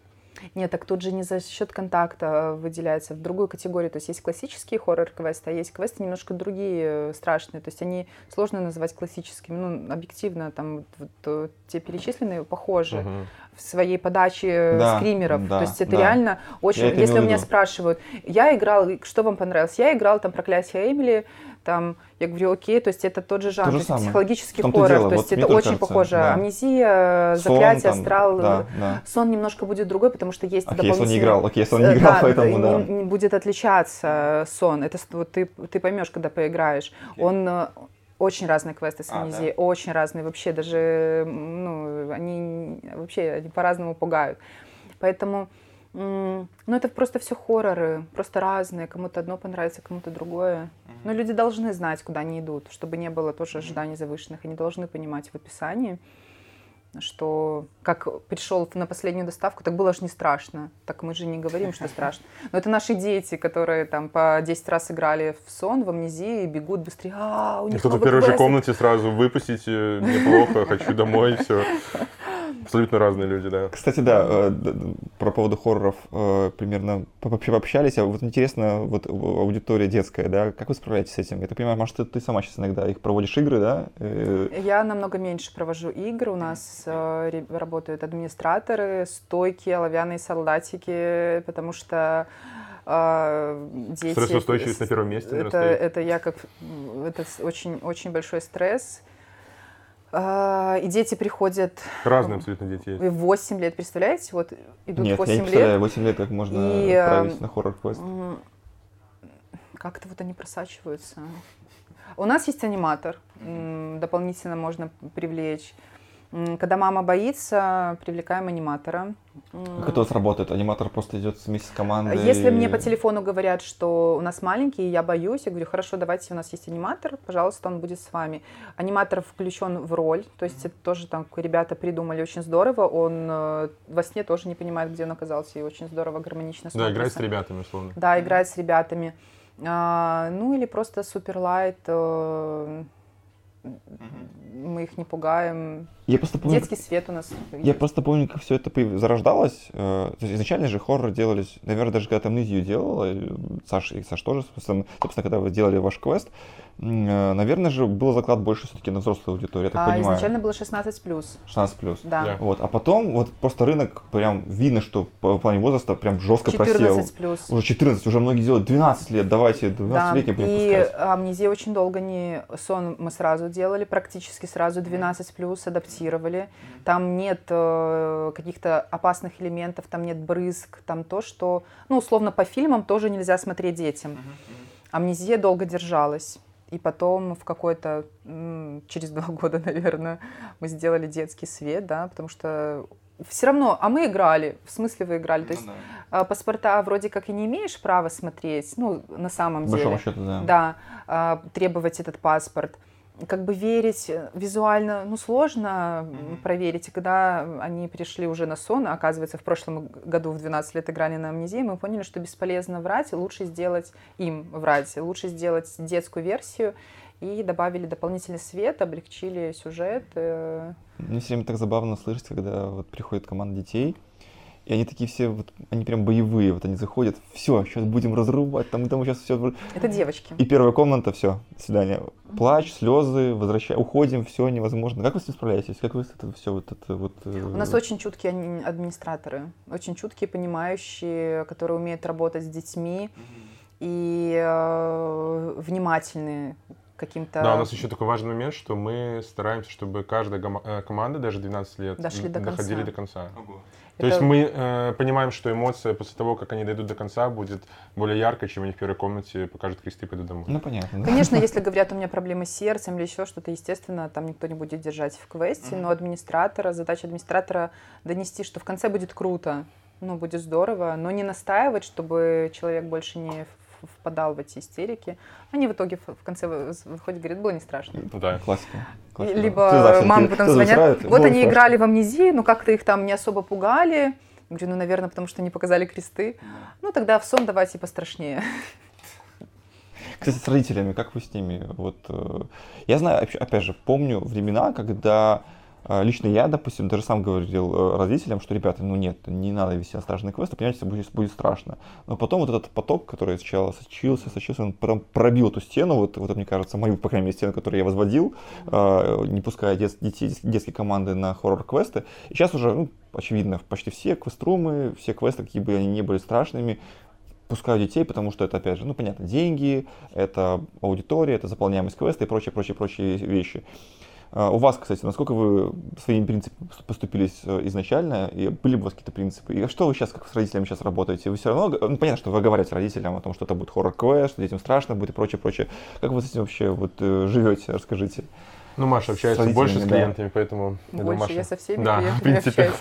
Нет, так тут же не за счет контакта выделяется в другую категорию. То есть есть классические хоррор-квесты, а есть квесты немножко другие, э, страшные. То есть они сложно называть классическими. Ну, объективно, там вот, э, те перечисленные похожи угу. в своей подаче да, скримеров. Да, То есть это да. реально очень... Если у меня спрашивают, я играл, что вам понравилось? Я играл там «Проклятие Эмили», там, я говорю, окей, то есть это тот же жанр, то, же есть психологический хоррор, дело. то есть вот это очень кажется, похоже. Да. Амнезия, сон, заклятие, там, астрал. Да, да. Сон немножко будет другой, потому что есть окей, дополнительный... Если он не играл, окей, если он не играл, да, поэтому да. Не, не будет отличаться сон. Это вот ты, ты поймешь, когда поиграешь. Okay. Он э, очень разные квесты с амнезией, а, да? очень разные вообще, даже, ну, они вообще они по-разному пугают. Поэтому ну, это просто все хорроры, просто разные. Кому-то одно понравится, кому-то другое. Но люди должны знать, куда они идут, чтобы не было тоже ожиданий завышенных. Они должны понимать в описании, что как пришел на последнюю доставку, так было же не страшно. Так мы же не говорим, что страшно. Но это наши дети, которые там по 10 раз играли в сон, в амнезии, и бегут быстрее. А, у них Кто-то в первой же комнате сразу выпустите, мне плохо, хочу домой, все. абсолютно разные люди, да. Кстати, да, э, про поводу хорроров э, примерно пообщались. А вот интересно, вот аудитория детская, да, как вы справляетесь с этим? Я так понимаю, может, ты, ты сама сейчас иногда их проводишь игры, да? Я намного меньше провожу игр. У нас работают администраторы, стойки, оловянные солдатики, потому что дети... Стрессоустойчивость на первом месте, это, это я как... Это очень, очень большой стресс. А, и дети приходят... Разные абсолютно дети есть. 8 лет, представляете? Вот идут Нет, 8 я не представляю, 8 лет как можно и, отправить э, на хоррор-квест. Как-то вот они просачиваются. У нас есть аниматор, дополнительно можно привлечь. Когда мама боится, привлекаем аниматора. Как это у вас работает? Аниматор просто идет вместе с командой? Если мне по телефону говорят, что у нас маленький, я боюсь, я говорю, хорошо, давайте, у нас есть аниматор, пожалуйста, он будет с вами. Аниматор включен в роль, то есть это тоже там ребята придумали очень здорово, он э, во сне тоже не понимает, где он оказался, и очень здорово, гармонично смотрится. Да, играет с ребятами, условно. Да, играет с ребятами. А, ну или просто суперлайт, э, мы их не пугаем. Я просто помню, Детский свет у нас. Я просто помню, как все это зарождалось. Э, то есть изначально же хоррор делались, наверное, даже когда Амнезию делала, Саша и Саш тоже, собственно, когда вы делали ваш квест, Э, наверное же, был заклад больше все-таки на взрослую аудиторию, я так а, понимаю. Изначально было 16 плюс. 16 плюс. Да. Yeah. Вот. А потом вот просто рынок прям видно, что по плане возраста прям жестко 14 просел. 14 плюс. Уже 14, уже многие делают 12 лет, давайте 12 летним да. И амнезия очень долго не... Сон мы сразу делали, практически сразу 12 плюс адаптировали. Там нет э, каких-то опасных элементов, там нет брызг, там то, что, ну, условно, по фильмам тоже нельзя смотреть детям. Амнезия долго держалась. И потом в какой-то, через два года, наверное, мы сделали детский свет, да, потому что все равно, а мы играли, в смысле вы играли, то ну есть да. паспорта вроде как и не имеешь права смотреть, ну, на самом деле. счету, да. Да, а, требовать этот паспорт как бы верить э, визуально, ну, сложно mm-hmm. проверить. И когда они пришли уже на сон, а оказывается, в прошлом году в 12 лет играли на амнезии, мы поняли, что бесполезно врать, лучше сделать им врать, лучше сделать детскую версию, и добавили дополнительный свет, облегчили сюжет. Э. Мне все время так забавно слышать, когда вот приходит команда детей, и они такие все, вот, они прям боевые, вот они заходят, все, сейчас будем разрывать, там, там сейчас все. Это девочки. И первая комната, все, до свидания. Плач, слезы, возвращай, уходим, все невозможно. Как вы с этим справляетесь? Как вы с это все вот это вот? Э, У нас очень чуткие администраторы, очень чуткие, понимающие, которые умеют работать с детьми и э, внимательные каким-то... Да, у нас еще такой важный момент, что мы стараемся, чтобы каждая э, команда, даже 12 лет, Дошли до доходили конца. до конца. Ого. То есть мы э, понимаем, что эмоция после того, как они дойдут до конца, будет более яркой, чем они в первой комнате покажут кресты и пойдут домой. Ну, понятно. Конечно, если говорят, у меня проблемы с сердцем или еще что-то, естественно, там никто не будет держать в квесте, но администратора, задача администратора донести, что в конце будет круто, ну, будет здорово, но не настаивать, чтобы человек больше не впадал в эти истерики. Они в итоге в конце выходят, говорят, было не страшно. Да, классика. классика. Либо мамы потом звонят, вот они играли в амнезии, но как-то их там не особо пугали. Я говорю, ну, наверное, потому что не показали кресты. Ну, тогда в сон давайте пострашнее. Кстати, с родителями, как вы с ними? Вот, э, я знаю, опять же, помню времена, когда лично я, допустим, даже сам говорил э, родителям, что, ребята, ну нет, не надо вести на страшный квест, понимаете, будет, будет страшно. Но потом вот этот поток, который сначала сочился, сочился, он потом пробил эту стену, вот, вот мне кажется, мою, по крайней мере, стену, которую я возводил, э, не пуская дет, детей, детские команды на хоррор-квесты. И сейчас уже, ну, очевидно, почти все квеструмы, все квесты, какие бы они ни были страшными, пускаю детей, потому что это, опять же, ну, понятно, деньги, это аудитория, это заполняемость квеста и прочие, прочие, прочие вещи. А, у вас, кстати, насколько вы своими принципами поступились э, изначально, и были бы у вас какие-то принципы? И что вы сейчас, как с родителями сейчас работаете? Вы все равно, ну, понятно, что вы говорите родителям о том, что это будет хоррор-квест, что детям страшно будет и прочее, прочее. Как вы с этим вообще вот э, живете? Расскажите. Ну, Маша общается с больше с клиентами, да. поэтому... Больше, я, думаю, Маша... я со всеми да, клиентами общаюсь.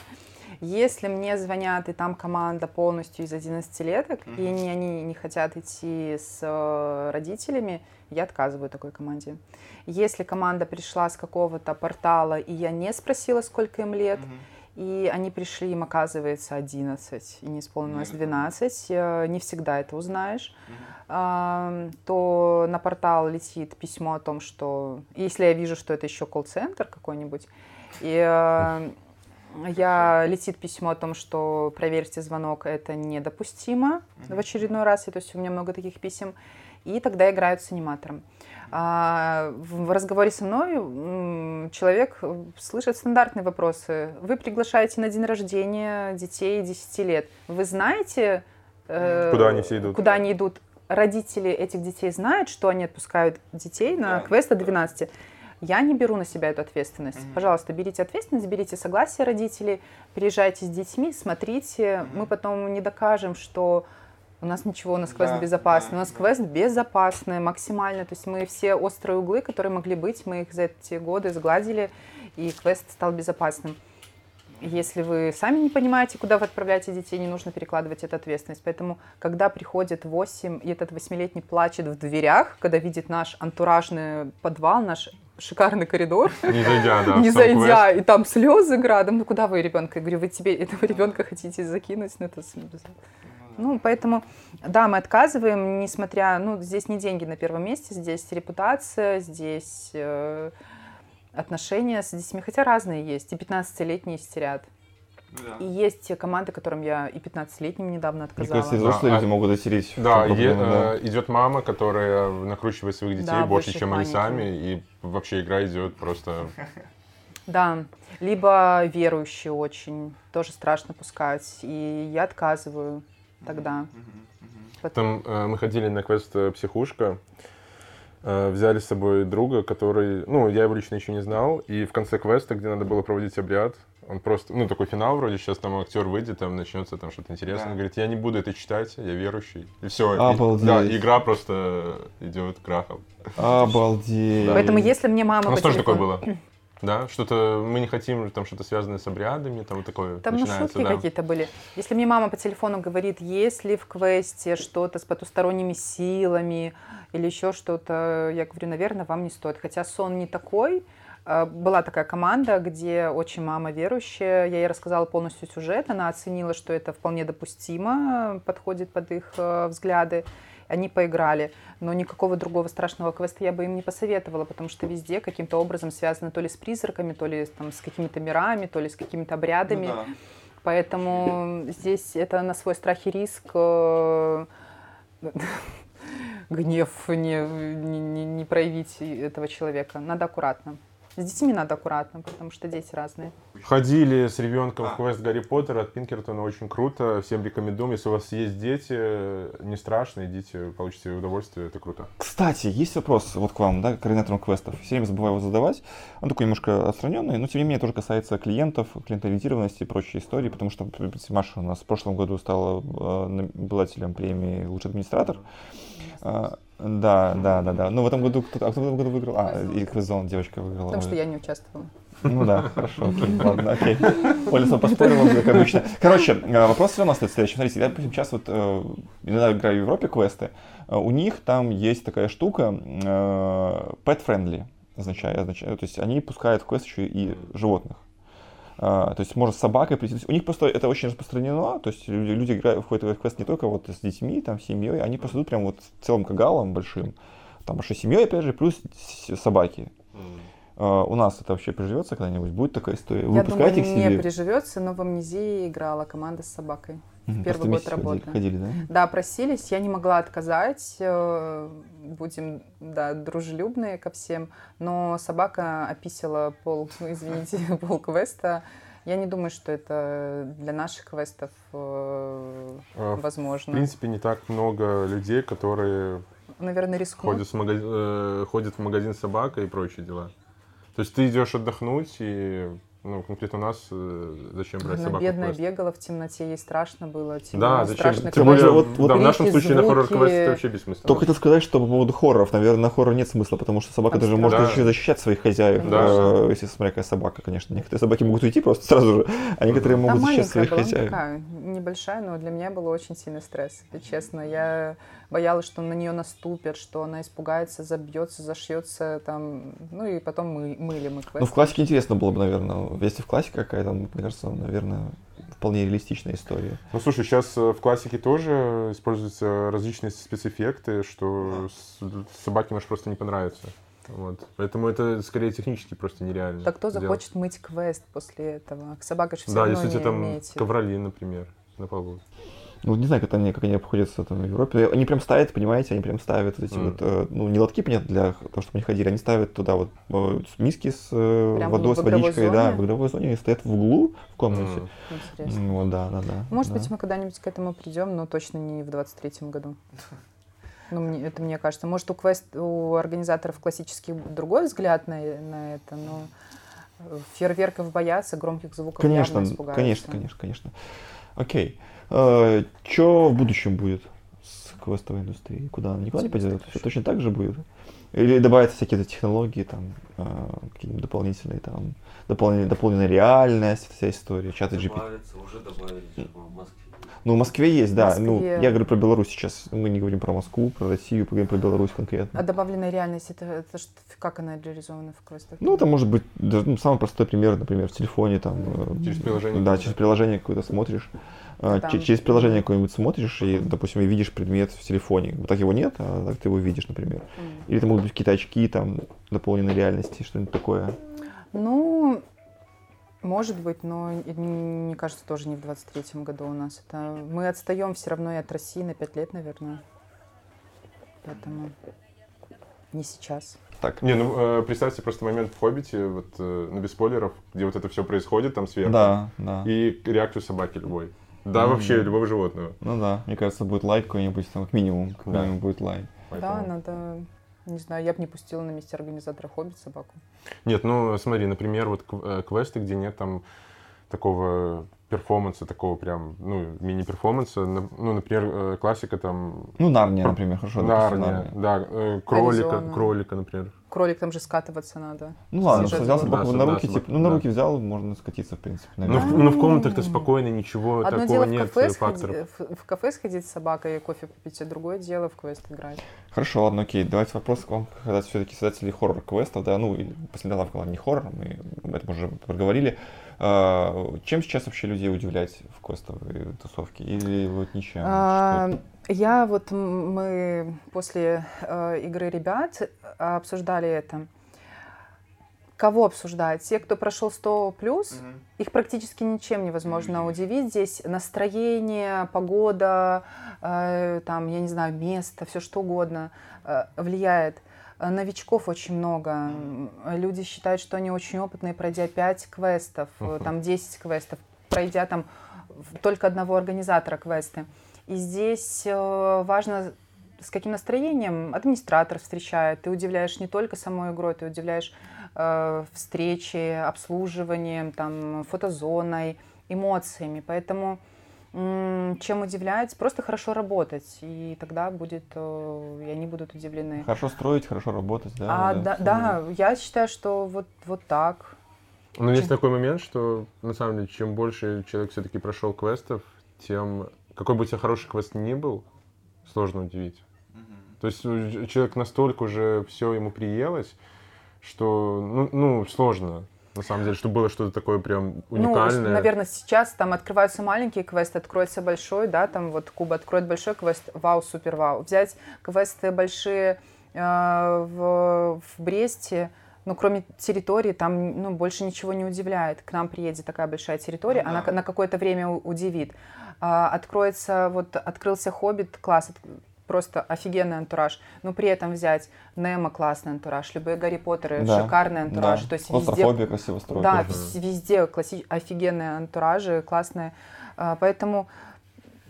Если мне звонят, и там команда полностью из 11-леток, mm-hmm. и они, они не хотят идти с э, родителями, я отказываю такой команде. Если команда пришла с какого-то портала, и я не спросила, сколько им лет, mm-hmm. и они пришли, им оказывается 11, и не исполнилось 12, э, не всегда это узнаешь, mm-hmm. то на портал летит письмо о том, что... Если я вижу, что это еще колл-центр какой-нибудь, и... я летит письмо о том, что проверьте звонок, это недопустимо mm-hmm. в очередной раз, и, то есть у меня много таких писем, и тогда играют с аниматором. А в разговоре со мной человек слышит стандартные вопросы. Вы приглашаете на день рождения детей 10 лет. Вы знаете, э, куда они все идут? Куда они идут? Родители этих детей знают, что они отпускают детей на квест до 12. Я не беру на себя эту ответственность. Mm-hmm. Пожалуйста, берите ответственность, берите согласие родителей, приезжайте с детьми, смотрите. Mm-hmm. Мы потом не докажем, что у нас ничего, у нас квест да, безопасный. Да, у нас да. квест безопасный максимально. То есть мы все острые углы, которые могли быть, мы их за эти годы сгладили, и квест стал безопасным. Если вы сами не понимаете, куда вы отправляете детей, не нужно перекладывать эту ответственность. Поэтому, когда приходит 8, и этот восьмилетний плачет в дверях, когда видит наш антуражный подвал, наш шикарный коридор. Не зайдя, да. Не зайдя, и там слезы градом. Ну куда вы ребенка? Я говорю, вы тебе этого ребенка хотите закинуть? Ну это ну, поэтому, да, мы отказываем, несмотря, ну, здесь не деньги на первом месте, здесь репутация, здесь э, отношения с детьми, хотя разные есть, и 15-летние истерят. Да. И есть команды, которым я и 15-летним недавно отказала. Мне кажется, взрослые люди а, могут остерить. Да, е- да, э, идет мама, которая накручивает своих детей да, больше, чем паники. они сами, и вообще игра идет просто... Да, либо верующие очень, тоже страшно пускать, и я отказываю тогда. Там э, мы ходили на квест э, «Психушка», э, взяли с собой друга, который, ну, я его лично еще не знал, и в конце квеста, где надо было проводить обряд, он просто, ну, такой финал вроде, сейчас там актер выйдет, там начнется там что-то интересное. Да. Он говорит, я не буду это читать, я верующий. И все. Обалдеть. И, да, игра просто идет крахом. Обалдеть. Да. Поэтому если мне мама... У нас тоже такое было. Да, что-то мы не хотим там что-то связанное с обрядами, там вот такое Там ну, шутки да. какие-то были. Если мне мама по телефону говорит, есть ли в квесте что-то с потусторонними силами или еще что-то, я говорю, наверное, вам не стоит. Хотя сон не такой. А, была такая команда, где очень мама верующая. Я ей рассказала полностью сюжет. Она оценила, что это вполне допустимо, подходит под их э, взгляды они поиграли. Но никакого другого страшного квеста я бы им не посоветовала, потому что везде каким-то образом связано то ли с призраками, то ли там, с какими-то мирами, то ли с какими-то обрядами. Ну, да. Поэтому здесь это на свой страх и риск э, гнев не, не, не проявить этого человека. Надо аккуратно. С детьми надо аккуратно, потому что дети разные. Ходили с ребенком в квест Гарри Поттера от Пинкертона, очень круто. Всем рекомендуем. Если у вас есть дети, не страшно, идите, получите удовольствие, это круто. Кстати, есть вопрос вот к вам, да, к координаторам квестов. Все время забываю его задавать. Он такой немножко отстраненный, но тем не менее тоже касается клиентов, клиентоориентированности и прочей истории, потому что Маша у нас в прошлом году стала э, обладателем премии «Лучший администратор». Да, да, да, да. Ну, в этом году кто, а кто в этом году выиграл? А, и Квизон девочка выиграла. Потому что я не участвовала. Ну да, хорошо, окей, ладно, окей. Оля поспорила, как обычно. Короче, э, вопрос все равно стоит следующий. Смотрите, я сейчас вот э, иногда играю в Европе квесты, э, у них там есть такая штука pet-friendly, означает, означает, то есть они пускают в квест еще и животных. А, то есть можно с собакой прийти. у них просто это очень распространено. То есть люди, люди играют, входят в квест не только вот с детьми, там, с семьей, они просто идут прям вот целым кагалом большим. Там большой семьей, опять же, плюс собаки. Uh, у нас это вообще приживется когда-нибудь? Будет такая история? Я думаю, не приживется, но в амнезии играла команда с собакой в первый год работы. Ходили, да? Да, просились, я не могла отказать, э, будем, да, дружелюбные ко всем, но собака описала пол, ну, извините, пол квеста. Я не думаю, что это для наших квестов э, а, возможно. В принципе, не так много людей, которые наверное, рискнут. Ходят, в магазин, э, ходят в магазин собака и прочие дела. То есть ты идешь отдохнуть и ну, конкретно у нас э, зачем брать Она собаку бедная бегала в темноте, ей страшно было. Темно, да, зачем? Страшно, Тем более, вот, вот, да, в нашем случае звуки... на хоррор-квест это вообще бессмысленно. Только хотел сказать, что по поводу хорроров, наверное, на хоррор нет смысла, потому что собака даже может да. защищать своих хозяев, да. э, если смотря какая собака, конечно. Некоторые собаки могут уйти просто сразу же, а некоторые могут Там защищать своих была, хозяев. Такая, небольшая, но для меня был очень сильный стресс, честно. Я боялась, что на нее наступят, что она испугается, забьется, зашьется там, ну и потом мы мыли мы квест. Ну в классике интересно было бы, наверное, если в классике какая-то, мне кажется, наверное, вполне реалистичная история. Ну слушай, сейчас э, в классике тоже используются различные спецэффекты, что да. собаке может просто не понравится. Вот. Поэтому это скорее технически просто нереально. Так кто захочет мыть квест после этого? Собака же все да, равно если не там метит. коврали, например, на полу. Ну, не знаю, как они, как они обходятся там, в Европе. Они прям ставят, понимаете, они прям ставят вот эти Mm. вот, э, ну, не лотки, понятно, для того, чтобы они ходили, они ставят туда вот э, миски с э, Прям водой, с водичкой, да, зоне? в игровой зоне, и стоят в углу в комнате. М. Интересно. Ну, Вот, да, да, да. Может да. быть, мы когда-нибудь к этому придем, но точно не в 23-м году. Ну, мне, это мне кажется. Может, у, квест, у организаторов классический другой взгляд на, на это, но фейерверков боятся, громких звуков Конечно, явно испугаются. конечно, конечно, конечно. Окей. Э, Что в будущем будет с квестовой индустрией? Куда она? Никуда не пойдет? Все точно так же будет? Или добавятся всякие технологии, там, э, какие-нибудь дополнительные, там, дополненная, дополненная реальность, вся история, чаты GPT. Добавится, уже добавили, типа, в Москве. Ну, в Москве есть, да. В Ну, Москве. я говорю про Беларусь сейчас. Мы не говорим про Москву, про Россию, поговорим про Беларусь конкретно. А добавленная реальность, это, это что, как она реализована в квестах? Ну, это может быть да, ну, самый простой пример, например, в телефоне там. э, Через приложение Да, через приложение какое-то смотришь. Э, Там. че- Через приложение какое-нибудь смотришь и, допустим, видишь предмет в телефоне. Вот так его нет, а так ты его видишь, например. Или это могут быть какие-то очки, там, дополненной реальности, что-нибудь такое. Ну, может быть, но мне кажется, тоже не в 23-м году у нас. Это мы отстаем все равно и от России на 5 лет, наверное. Поэтому не сейчас. Так. Не, ну э, представьте просто момент в «Хоббите», вот, э, ну без спойлеров, где вот это все происходит там сверху. Да, да. И реакцию собаки любой. Да, Мгм. вообще любого животного. Ну да, мне кажется, будет лайк какой-нибудь, там, как минимум, когда-нибудь будет лайк. Да, Поэтому- надо, не знаю, я бы не пустила на месте организатора хоббит собаку. Нет, ну смотри, например, вот э, квесты, где нет там такого перформанса, такого прям, ну, мини-перформанса. Ну, например, э, классика там... Ну, Нарния, например, хорошо. допустим, Нарния, да, э, кролика, Аризона. кролика, например. Кролик там же скатываться надо. Ну ладно, Съезжать взял собаку Да, на да, руки, собака, типа, ну на да. руки взял, можно скатиться, в принципе, Ну, наверное. в, ну, в комнатах-то спокойно, ничего Одно такого дело в нет кафе, э, сходи- факторов. в, в кафе сходить с собакой и кофе попить, а другое дело в квест играть. Хорошо, ладно, окей. Давайте вопрос к вам, когда все-таки создатели хоррор-квестов, да, ну, или последняя лавка, ладно, не хоррор, мы об этом уже проговорили. А, чем сейчас вообще людей удивлять в квестовой тусовке? Или вот ничем? А, Я вот, мы после э, игры ребят обсуждали это. Кого обсуждать? Те, кто прошел 100 плюс, их практически ничем невозможно удивить. Здесь настроение, погода, э, там, я не знаю, место, все что угодно э, влияет. Э, Новичков очень много. Люди считают, что они очень опытные, пройдя 5 квестов, Мгм. там 10 квестов, пройдя там только одного организатора квесты. И здесь э, важно, с каким настроением администратор встречает. Ты удивляешь не только самой игрой, ты удивляешь э, встречи, обслуживанием, там, фотозоной, эмоциями. Поэтому чем удивлять? Просто хорошо работать, и тогда будет, э, и они будут удивлены. Хорошо строить, хорошо работать, да? а, да, да, я считаю, что вот, вот так. Но есть такой момент, что на самом деле, чем больше человек все-таки прошел квестов, тем какой бы у тебя хороший квест ни был, сложно удивить. То есть человек настолько уже все ему приелось, что ну, ну сложно на самом деле, чтобы было что-то такое прям уникальное. Ну, наверное, сейчас там открываются маленькие квесты, откроется большой, да, там вот Куба откроет большой квест, вау, супер, вау. Взять квесты большие э, в, в Бресте, ну, кроме территории, там, ну, больше ничего не удивляет. К нам приедет такая большая территория, Ну она да. на какое-то время удивит. А, откроется, вот, открылся Хоббит, класс, просто офигенный антураж. Но при этом взять Немо классный антураж, любые Гарри Поттеры, Да, шикарный антураж. да. То есть везде красиво строить. да, везде класси- офигенные антуражи, классные. А, Поэтому,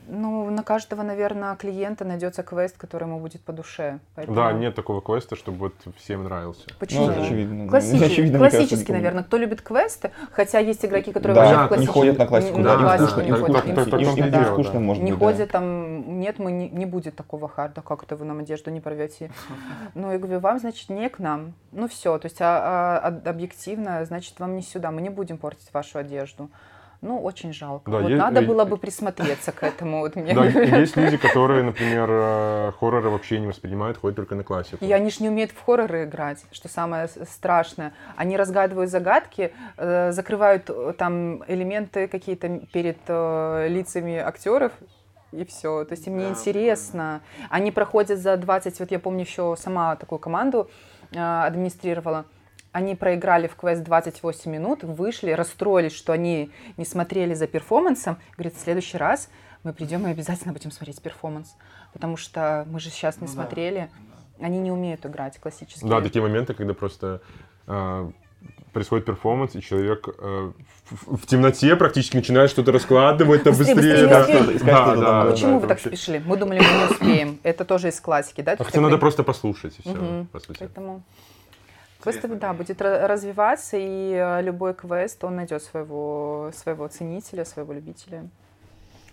ну, на каждого, наверное, клиента найдется квест, который ему будет по душе. Поэтому- Да, нет такого квеста, чтобы вот всем нравился. Почему? Ну, очевидно. Классический, Очевидно, кажется, классический, никому. наверное. Кто любит квесты, хотя есть игроки, которые Да, вообще не в классический- ходят на классику, да, на им классику скучно, не им скучно, им так- так- им- скучно, им да. скучно может не быть, да. ходят там, нет, мы не, не будет такого харда, как это вы нам одежду не порвете. Ну, я говорю, вам, значит, не к нам. Ну, все, то есть а- а- об- объективно, значит, вам не сюда, мы не будем портить вашу одежду. Ну, очень жалко. Да, вот е- надо э, было бы присмотреться к этому. Вот мне Да, есть люди, которые, например, э, хорроры вообще не воспринимают, ходят только на классику. И они ж не умеют в хорроры играть, что самое страшное. Они разгадывают загадки, э, закрывают э, там элементы какие-то перед э, лицами актеров, и все. То есть им неинтересно. Они проходят за 20, вот я помню еще сама такую команду администрировала. Они проиграли в квест 28 минут, вышли, расстроились, что они не смотрели за перформансом. Говорит, в следующий раз мы придем и обязательно будем смотреть перформанс, потому что мы же сейчас не ну, смотрели. Да. Они не умеют играть классически. Да, такие моменты, когда просто э, происходит перформанс, и человек э, в, в темноте практически начинает что-то раскладывать, там быстрее. быстрее да. Да, да, да, Почему да, вы так вообще... спешили? Мы думали, мы не успеем. Это тоже из классики, да? Хотя надо просто послушать, и все, угу. по сути. Поэтому... Квест, да, будет развиваться, и э, любой квест, он найдет своего, своего ценителя, своего любителя.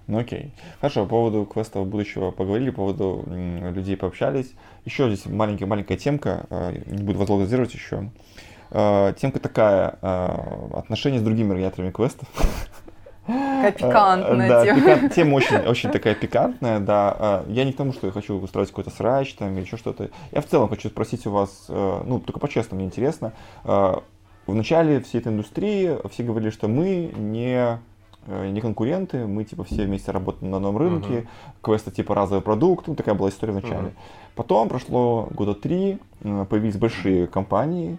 Ну окей. Хорошо, по поводу квестов будущего поговорили, по поводу людей пообщались. Еще здесь маленькая-маленькая темка, э, не буду вас долго задерживать еще. Э, темка такая, отношения с другими организаторами квестов. Такая пикантная да, тема. Пикант, тема очень, очень такая пикантная, да. Я не к тому, что я хочу устроить какой-то срач там или еще что-то. Я в целом хочу спросить у вас, ну, только по-честному, мне интересно. В начале всей этой индустрии все говорили, что мы не не конкуренты, мы типа все вместе работаем на новом рынке, uh-huh. квесты типа разовый продукт, ну такая была история в начале. Uh-huh. Потом прошло года три, появились большие компании,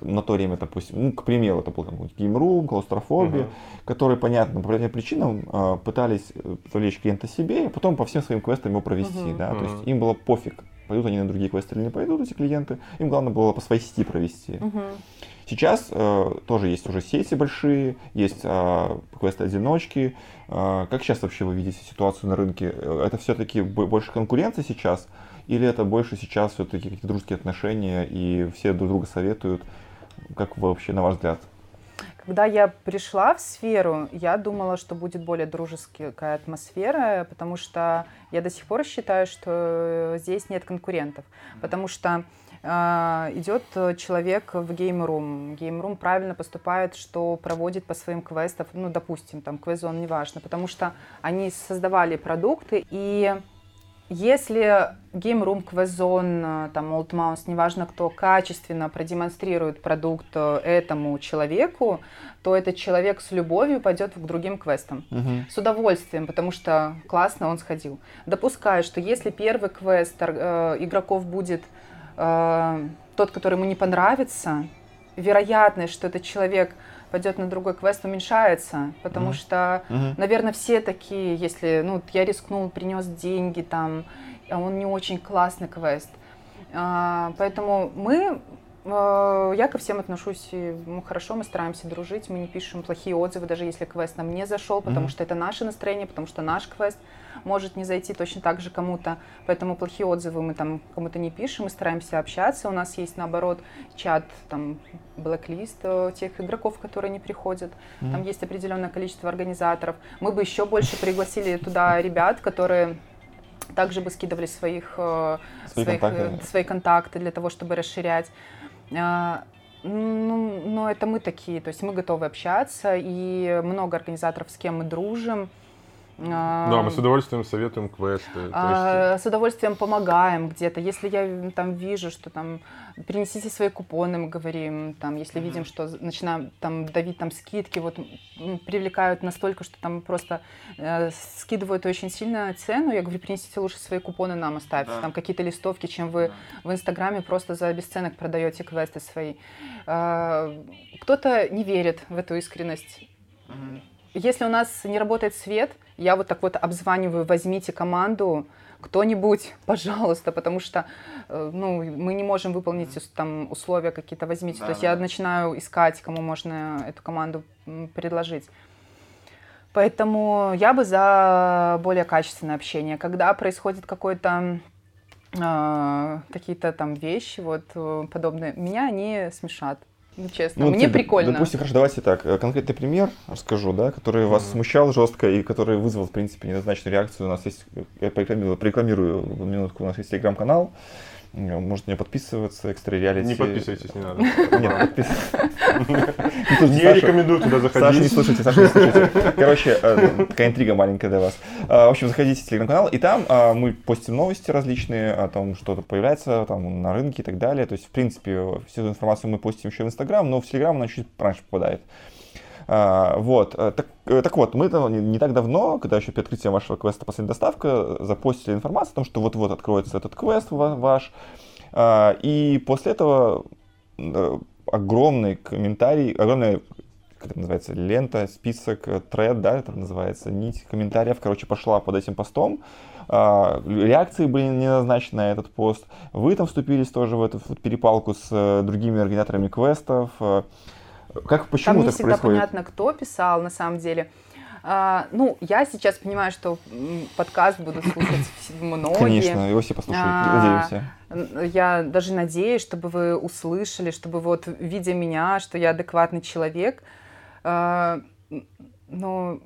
на то время, допустим, ну, к примеру, это был какой-нибудь Room, Claustrophobia, uh-huh. которые, понятно, по понятным причинам э, пытались э, завлечь клиента себе, и потом по всем своим квестам его провести, uh-huh. да, uh-huh. то есть им было пофиг, пойдут они на другие квесты или не пойдут эти клиенты, им главное было по своей сети провести. Uh-huh. Сейчас э, тоже есть уже сети большие, есть э, квесты-одиночки. Э, как сейчас вообще вы видите ситуацию на рынке? Это все-таки больше конкуренция сейчас? Или это больше сейчас все-таки какие-то дружеские отношения и все друг друга советуют? Как вообще, на ваш взгляд? Когда я пришла в сферу, я думала, что будет более дружеская атмосфера, потому что я до сих пор считаю, что здесь нет конкурентов. Потому что э, идет человек в геймрум. Геймрум правильно поступает, что проводит по своим квестам, ну, допустим, там, квест-зон, неважно, потому что они создавали продукты, и если Game Room, Quezon, там, Old Mouse, неважно кто, качественно продемонстрирует продукт э, этому человеку, то этот человек с любовью пойдет к другим квестам. Uh-huh. С удовольствием, потому что классно он сходил. Допускаю, что если первый квест э, игроков будет э, тот, который ему не понравится, вероятность, что этот человек пойдет на другой квест, уменьшается, потому mm-hmm. что, mm-hmm. наверное, все такие, если, ну, я рискнул, принес деньги там, а он не очень классный квест. А, поэтому мы я ко всем отношусь ну, хорошо, мы стараемся дружить, мы не пишем плохие отзывы, даже если квест нам не зашел, потому mm-hmm. что это наше настроение, потому что наш квест может не зайти точно так же кому-то, поэтому плохие отзывы мы там кому-то не пишем, мы стараемся общаться, у нас есть наоборот чат, там, блэк-лист э, тех игроков, которые не приходят, mm-hmm. там есть определенное количество организаторов, мы бы еще больше пригласили туда ребят, которые также бы скидывали своих, э, свои, своих, контакты. свои контакты для того, чтобы расширять. А, ну, но это мы такие, то есть мы готовы общаться, и много организаторов, с кем мы дружим. А, да, мы с удовольствием советуем квесты. А, есть... С удовольствием помогаем где-то. Если я там вижу, что там принесите свои купоны, мы говорим, там, если mm-hmm. видим, что начинаем там давить там скидки, вот привлекают настолько, что там просто э, скидывают очень сильно цену, я говорю, принесите лучше свои купоны нам оставьте, да. там какие-то листовки, чем вы да. в Инстаграме просто за бесценок продаете квесты свои. Э, кто-то не верит в эту искренность. Mm-hmm. Если у нас не работает свет, я вот так вот обзваниваю, возьмите команду, кто-нибудь, пожалуйста, потому что э, ну, мы не можем выполнить там условия какие-то, возьмите. Да, То есть да. я начинаю искать, кому можно эту команду предложить. Поэтому я бы за более качественное общение. Когда происходит какой-то э, какие-то там вещи вот э, подобные, меня они смешат. Честно, ну, мне тебе, прикольно. Допустим, хорошо, давайте так, э, конкретный пример расскажу, да, который mm-hmm. вас смущал жестко и который вызвал, в принципе, недозначную реакцию. У нас есть, я порекламирую, порекламирую минутку, у нас есть телеграм-канал, Можете не подписываться, экстра реалити. Не подписывайтесь, не надо. Нет, подписывайтесь. Не рекомендую туда заходить. Саша, не слушайте, Саша, не слушайте. Короче, э, такая интрига маленькая для вас. Э, в общем, заходите в телеграм-канал, и там э, мы постим новости различные о том, что-то появляется там на рынке и так далее. То есть, в принципе, всю эту информацию мы постим еще в Инстаграм, но в Телеграм она чуть раньше попадает. А, вот. Так, так вот, мы там не, так давно, когда еще перед открытием вашего квеста «Последняя доставка», запостили информацию о том, что вот-вот откроется этот квест ваш, А, и после этого э, огромный комментарий, огромная как это называется, лента, список, э, тред, да, это называется, нить комментариев, короче, пошла под этим постом. А, реакции были не назначены на этот пост. Вы там вступились тоже в эту перепалку с э, другими организаторами квестов. Как, почему там не так всегда происходит? понятно, кто писал на самом деле. А, ну, я сейчас понимаю, что подкаст будут слушать многие. Конечно, его все послушают, а, надеемся. Я даже надеюсь, чтобы вы услышали, чтобы вот, видя меня, что я адекватный человек, а, ну,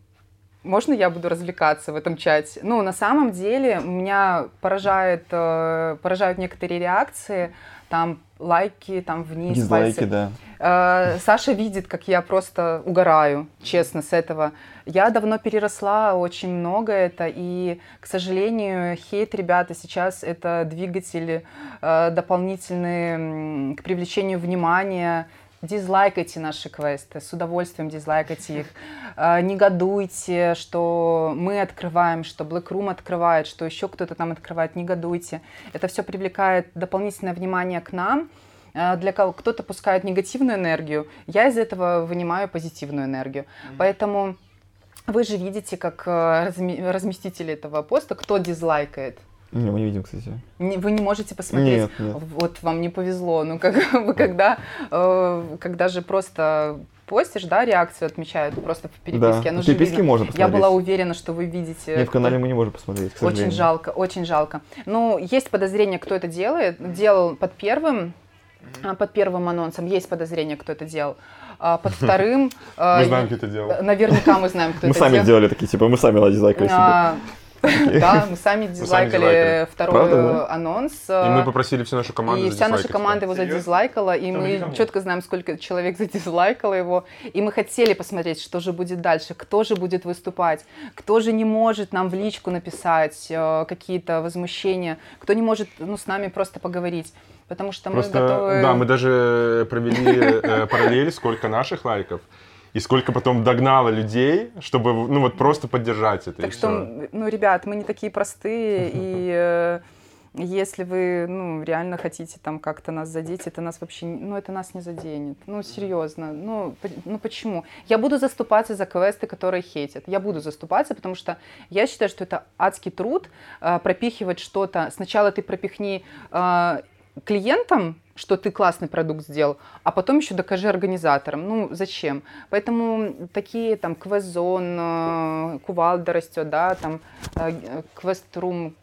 можно я буду развлекаться в этом чате? Ну, на самом деле, меня поражает, э, поражают некоторые реакции, там лайки, там вниз. Дизлайки, пальцы. да. Э, Саша видит, как я просто угораю, честно, с этого. Я давно переросла очень много это, и, к сожалению, хейт, ребята, сейчас это двигатель э, дополнительный к привлечению внимания, дизлайкайте наши квесты, с удовольствием дизлайкайте их. Э, негодуйте, что мы открываем, что Black Room открывает, что еще кто-то там открывает, негодуйте. Это все привлекает дополнительное внимание к нам. Э, для кого кто-то пускает негативную энергию, я из этого вынимаю позитивную энергию. Mm-hmm. Поэтому вы же видите, как э, разместители этого поста, кто дизлайкает. Не, мы не видим, кстати. Не, вы не можете посмотреть. Нет, нет. Вот вам не повезло. Ну, как вы когда, э, когда же просто постишь, да, реакцию отмечают просто в переписке. Да, Оно в переписке видно. можно посмотреть. Я была уверена, что вы видите. Нет, в канале мы не можем посмотреть, Очень жалко, очень жалко. Ну, есть подозрение, кто это делает. Делал под первым, а, под первым анонсом есть подозрение, кто это делал. А под вторым... А, мы знаем, кто это делал. Наверняка мы знаем, кто это делал. Мы сами делали такие, типа, мы сами ладизлайкали себе. Да, мы сами дизлайкали второй анонс. И мы попросили всю нашу команду И вся наша команда его задизлайкала, и мы четко знаем, сколько человек задизлайкало его. И мы хотели посмотреть, что же будет дальше, кто же будет выступать, кто же не может нам в личку написать э, какие-то возмущения, кто не может ну, с нами просто поговорить. Потому что Просто, мы готовы... Да, мы даже провели э, параллель, сколько наших лайков и сколько потом догнало людей, чтобы, ну, вот просто поддержать это. Так что, все. ну, ребят, мы не такие простые, и э, если вы, ну, реально хотите там как-то нас задеть, это нас вообще, ну, это нас не заденет. Ну, серьезно. Ну, ну, почему? Я буду заступаться за квесты, которые хейтят. Я буду заступаться, потому что я считаю, что это адский труд э, пропихивать что-то. Сначала ты пропихни э, клиентам, что ты классный продукт сделал, а потом еще докажи организаторам. Ну, зачем? Поэтому такие там квест-зон, э, кувалда растет, да, там э, квест-рум,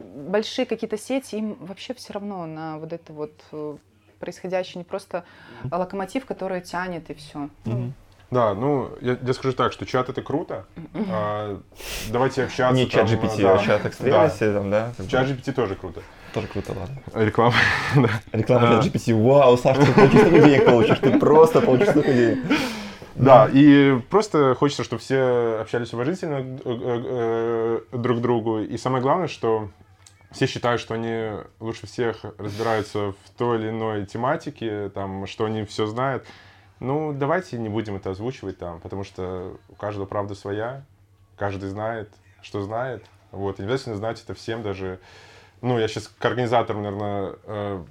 большие какие-то сети, им вообще все равно на вот это вот э, происходящее, не просто локомотив, который тянет и все. Mm-hmm. Да, ну, я, я скажу так, что чат это круто. А, давайте общаться. Не чат GPT, да. а чат экстремиси, да. там, да? Чат GPT тоже круто. Тоже круто, ладно. Реклама, да. Реклама чат GPT. Вау, Саша, ты получишь столько денег получишь, ты просто получишь столько денег. Да, и просто хочется, чтобы все общались уважительно э, э, друг к другу. И самое главное, что все считают, что они лучше всех разбираются в той или иной тематике, там, что они все знают. Ну, давайте не будем это озвучивать там, потому что у каждого правда своя, каждый знает, что знает. Вот, и не обязательно знать это всем даже. Ну, я сейчас к организаторам, наверное, э,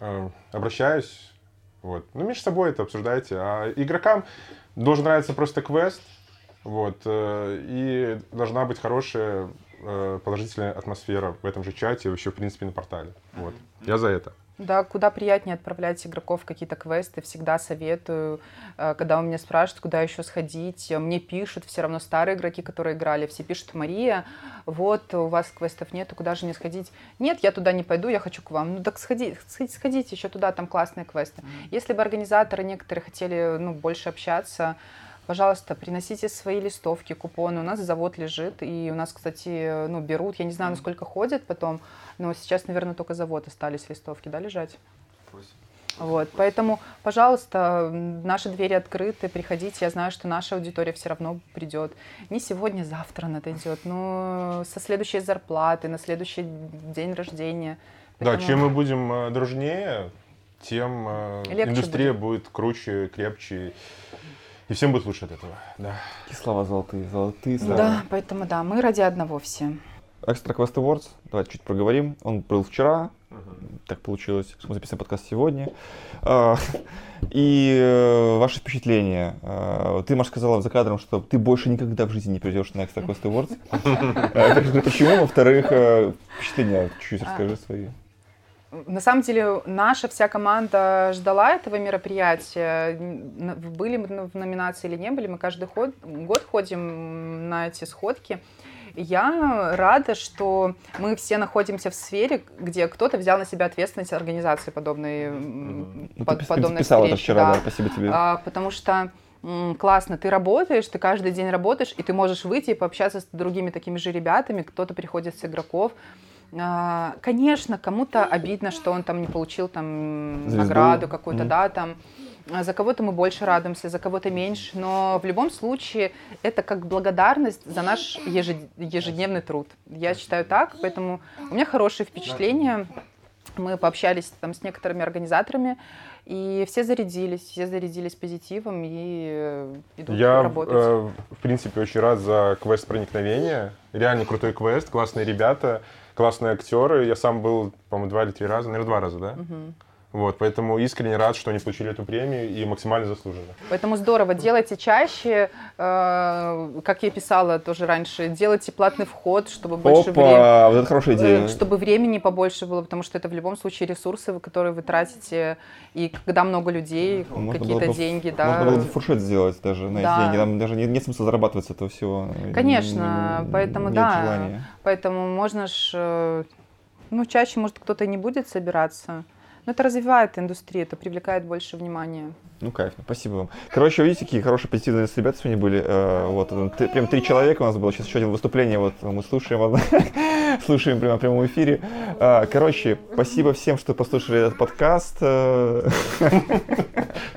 э, обращаюсь. Вот. Ну, между собой это обсуждайте. А игрокам должен нравиться просто квест. Вот. Э, и должна быть хорошая э, положительная атмосфера в этом же чате, вообще, в принципе, на портале. Вот. Я за это. Да, куда приятнее отправлять игроков какие-то квесты, всегда советую. Э, когда у меня спрашивают, куда еще сходить, мне пишут, все равно старые игроки, которые играли, все пишут, Мария, вот, у вас квестов нет, куда же мне сходить? Нет, я туда не пойду, я хочу к вам. Ну так сходи, сходите, сходите еще туда, там классные квесты. Если бы организаторы некоторые хотели ну, больше общаться, пожалуйста, приносите свои листовки, купоны. У нас завод лежит, и у нас, кстати, ну, берут, я не знаю, насколько ходят потом, но сейчас, наверное, только завод остались листовки, да, лежать? Вот, поэтому, пожалуйста, наши двери открыты, приходите. Я знаю, что наша аудитория все равно придет. Не сегодня, завтра она дойдет, но со следующей зарплаты, на следующий день рождения. Поэтому... Да, чем мы будем э, дружнее, тем э, индустрия будет. будет круче, крепче. И всем будет лучше от этого, да. И слова золотые, золотые слова. Да, поэтому да, мы ради одного все. Extra Quest Awards. Давайте чуть проговорим. Он был вчера. Так получилось, что мы записываем подкаст сегодня. А, и э, ваши впечатления. А, ты, Маша, сказала за кадром, что ты больше никогда в жизни не придешь на Extra Quest Awards. А, почему? Во-вторых, э, впечатления чуть-чуть расскажи свои. На самом деле наша вся команда ждала этого мероприятия. Были мы в номинации или не были, мы каждый ход, год ходим на эти сходки. Я рада, что мы все находимся в сфере, где кто-то взял на себя ответственность организации подобной, ну, под, ты, подобной писала встречи. Это вчера, да. да, спасибо тебе. А, потому что классно, ты работаешь, ты каждый день работаешь, и ты можешь выйти и пообщаться с другими такими же ребятами, кто-то приходит с игроков, конечно, кому-то обидно, что он там не получил там Звезду. награду какую-то, mm. да, там. А за кого-то мы больше радуемся, за кого-то меньше, но в любом случае это как благодарность за наш ежедневный труд. Я считаю так, поэтому у меня хорошие впечатления. Мы пообщались там с некоторыми организаторами, и все зарядились, все зарядились позитивом и идут Я, работать. Э, в принципе, очень рад за квест проникновения. Реально крутой квест, классные ребята классные актеры. Я сам был, по-моему, два или три раза, наверное, два раза, да? Угу. Вот, поэтому искренне рад, что они получили эту премию и максимально заслуженно. Поэтому здорово, делайте чаще, э, как я писала тоже раньше, делайте платный вход, чтобы больше Опа, времени... вот это хорошая идея. Э, чтобы времени побольше было, потому что это в любом случае ресурсы, которые вы тратите, и когда много людей, какие-то деньги, да. Можно было бы фуршет сделать даже на да. эти деньги, нам даже нет, нет смысла зарабатывать с этого всего. Конечно, не, поэтому нет да, желания. поэтому можно ж, э, ну чаще может кто-то не будет собираться, но это развивает индустрию, это привлекает больше внимания. Ну, кайф, спасибо вам. Короче, видите, какие хорошие позитивные ребята сегодня были. Э, вот, прям три человека у нас было. Сейчас еще один выступление, вот мы слушаем, слушаем прямо в прямом эфире. Э, короче, спасибо всем, что послушали этот подкаст. Э.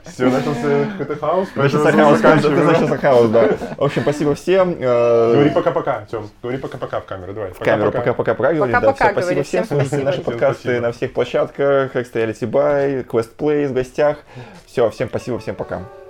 Все, начался какой-то хаос. Начался хаос, начался хаос, да. В общем, спасибо всем. Говори пока-пока, Тем. Говори пока-пока в камеру, давай. В камеру пока-пока-пока говори. Да, все, спасибо всем. Слушайте наши подкасты на всех площадках. Extra Reality Buy, Quest Play в гостях. Все, всем спасибо, всем пока.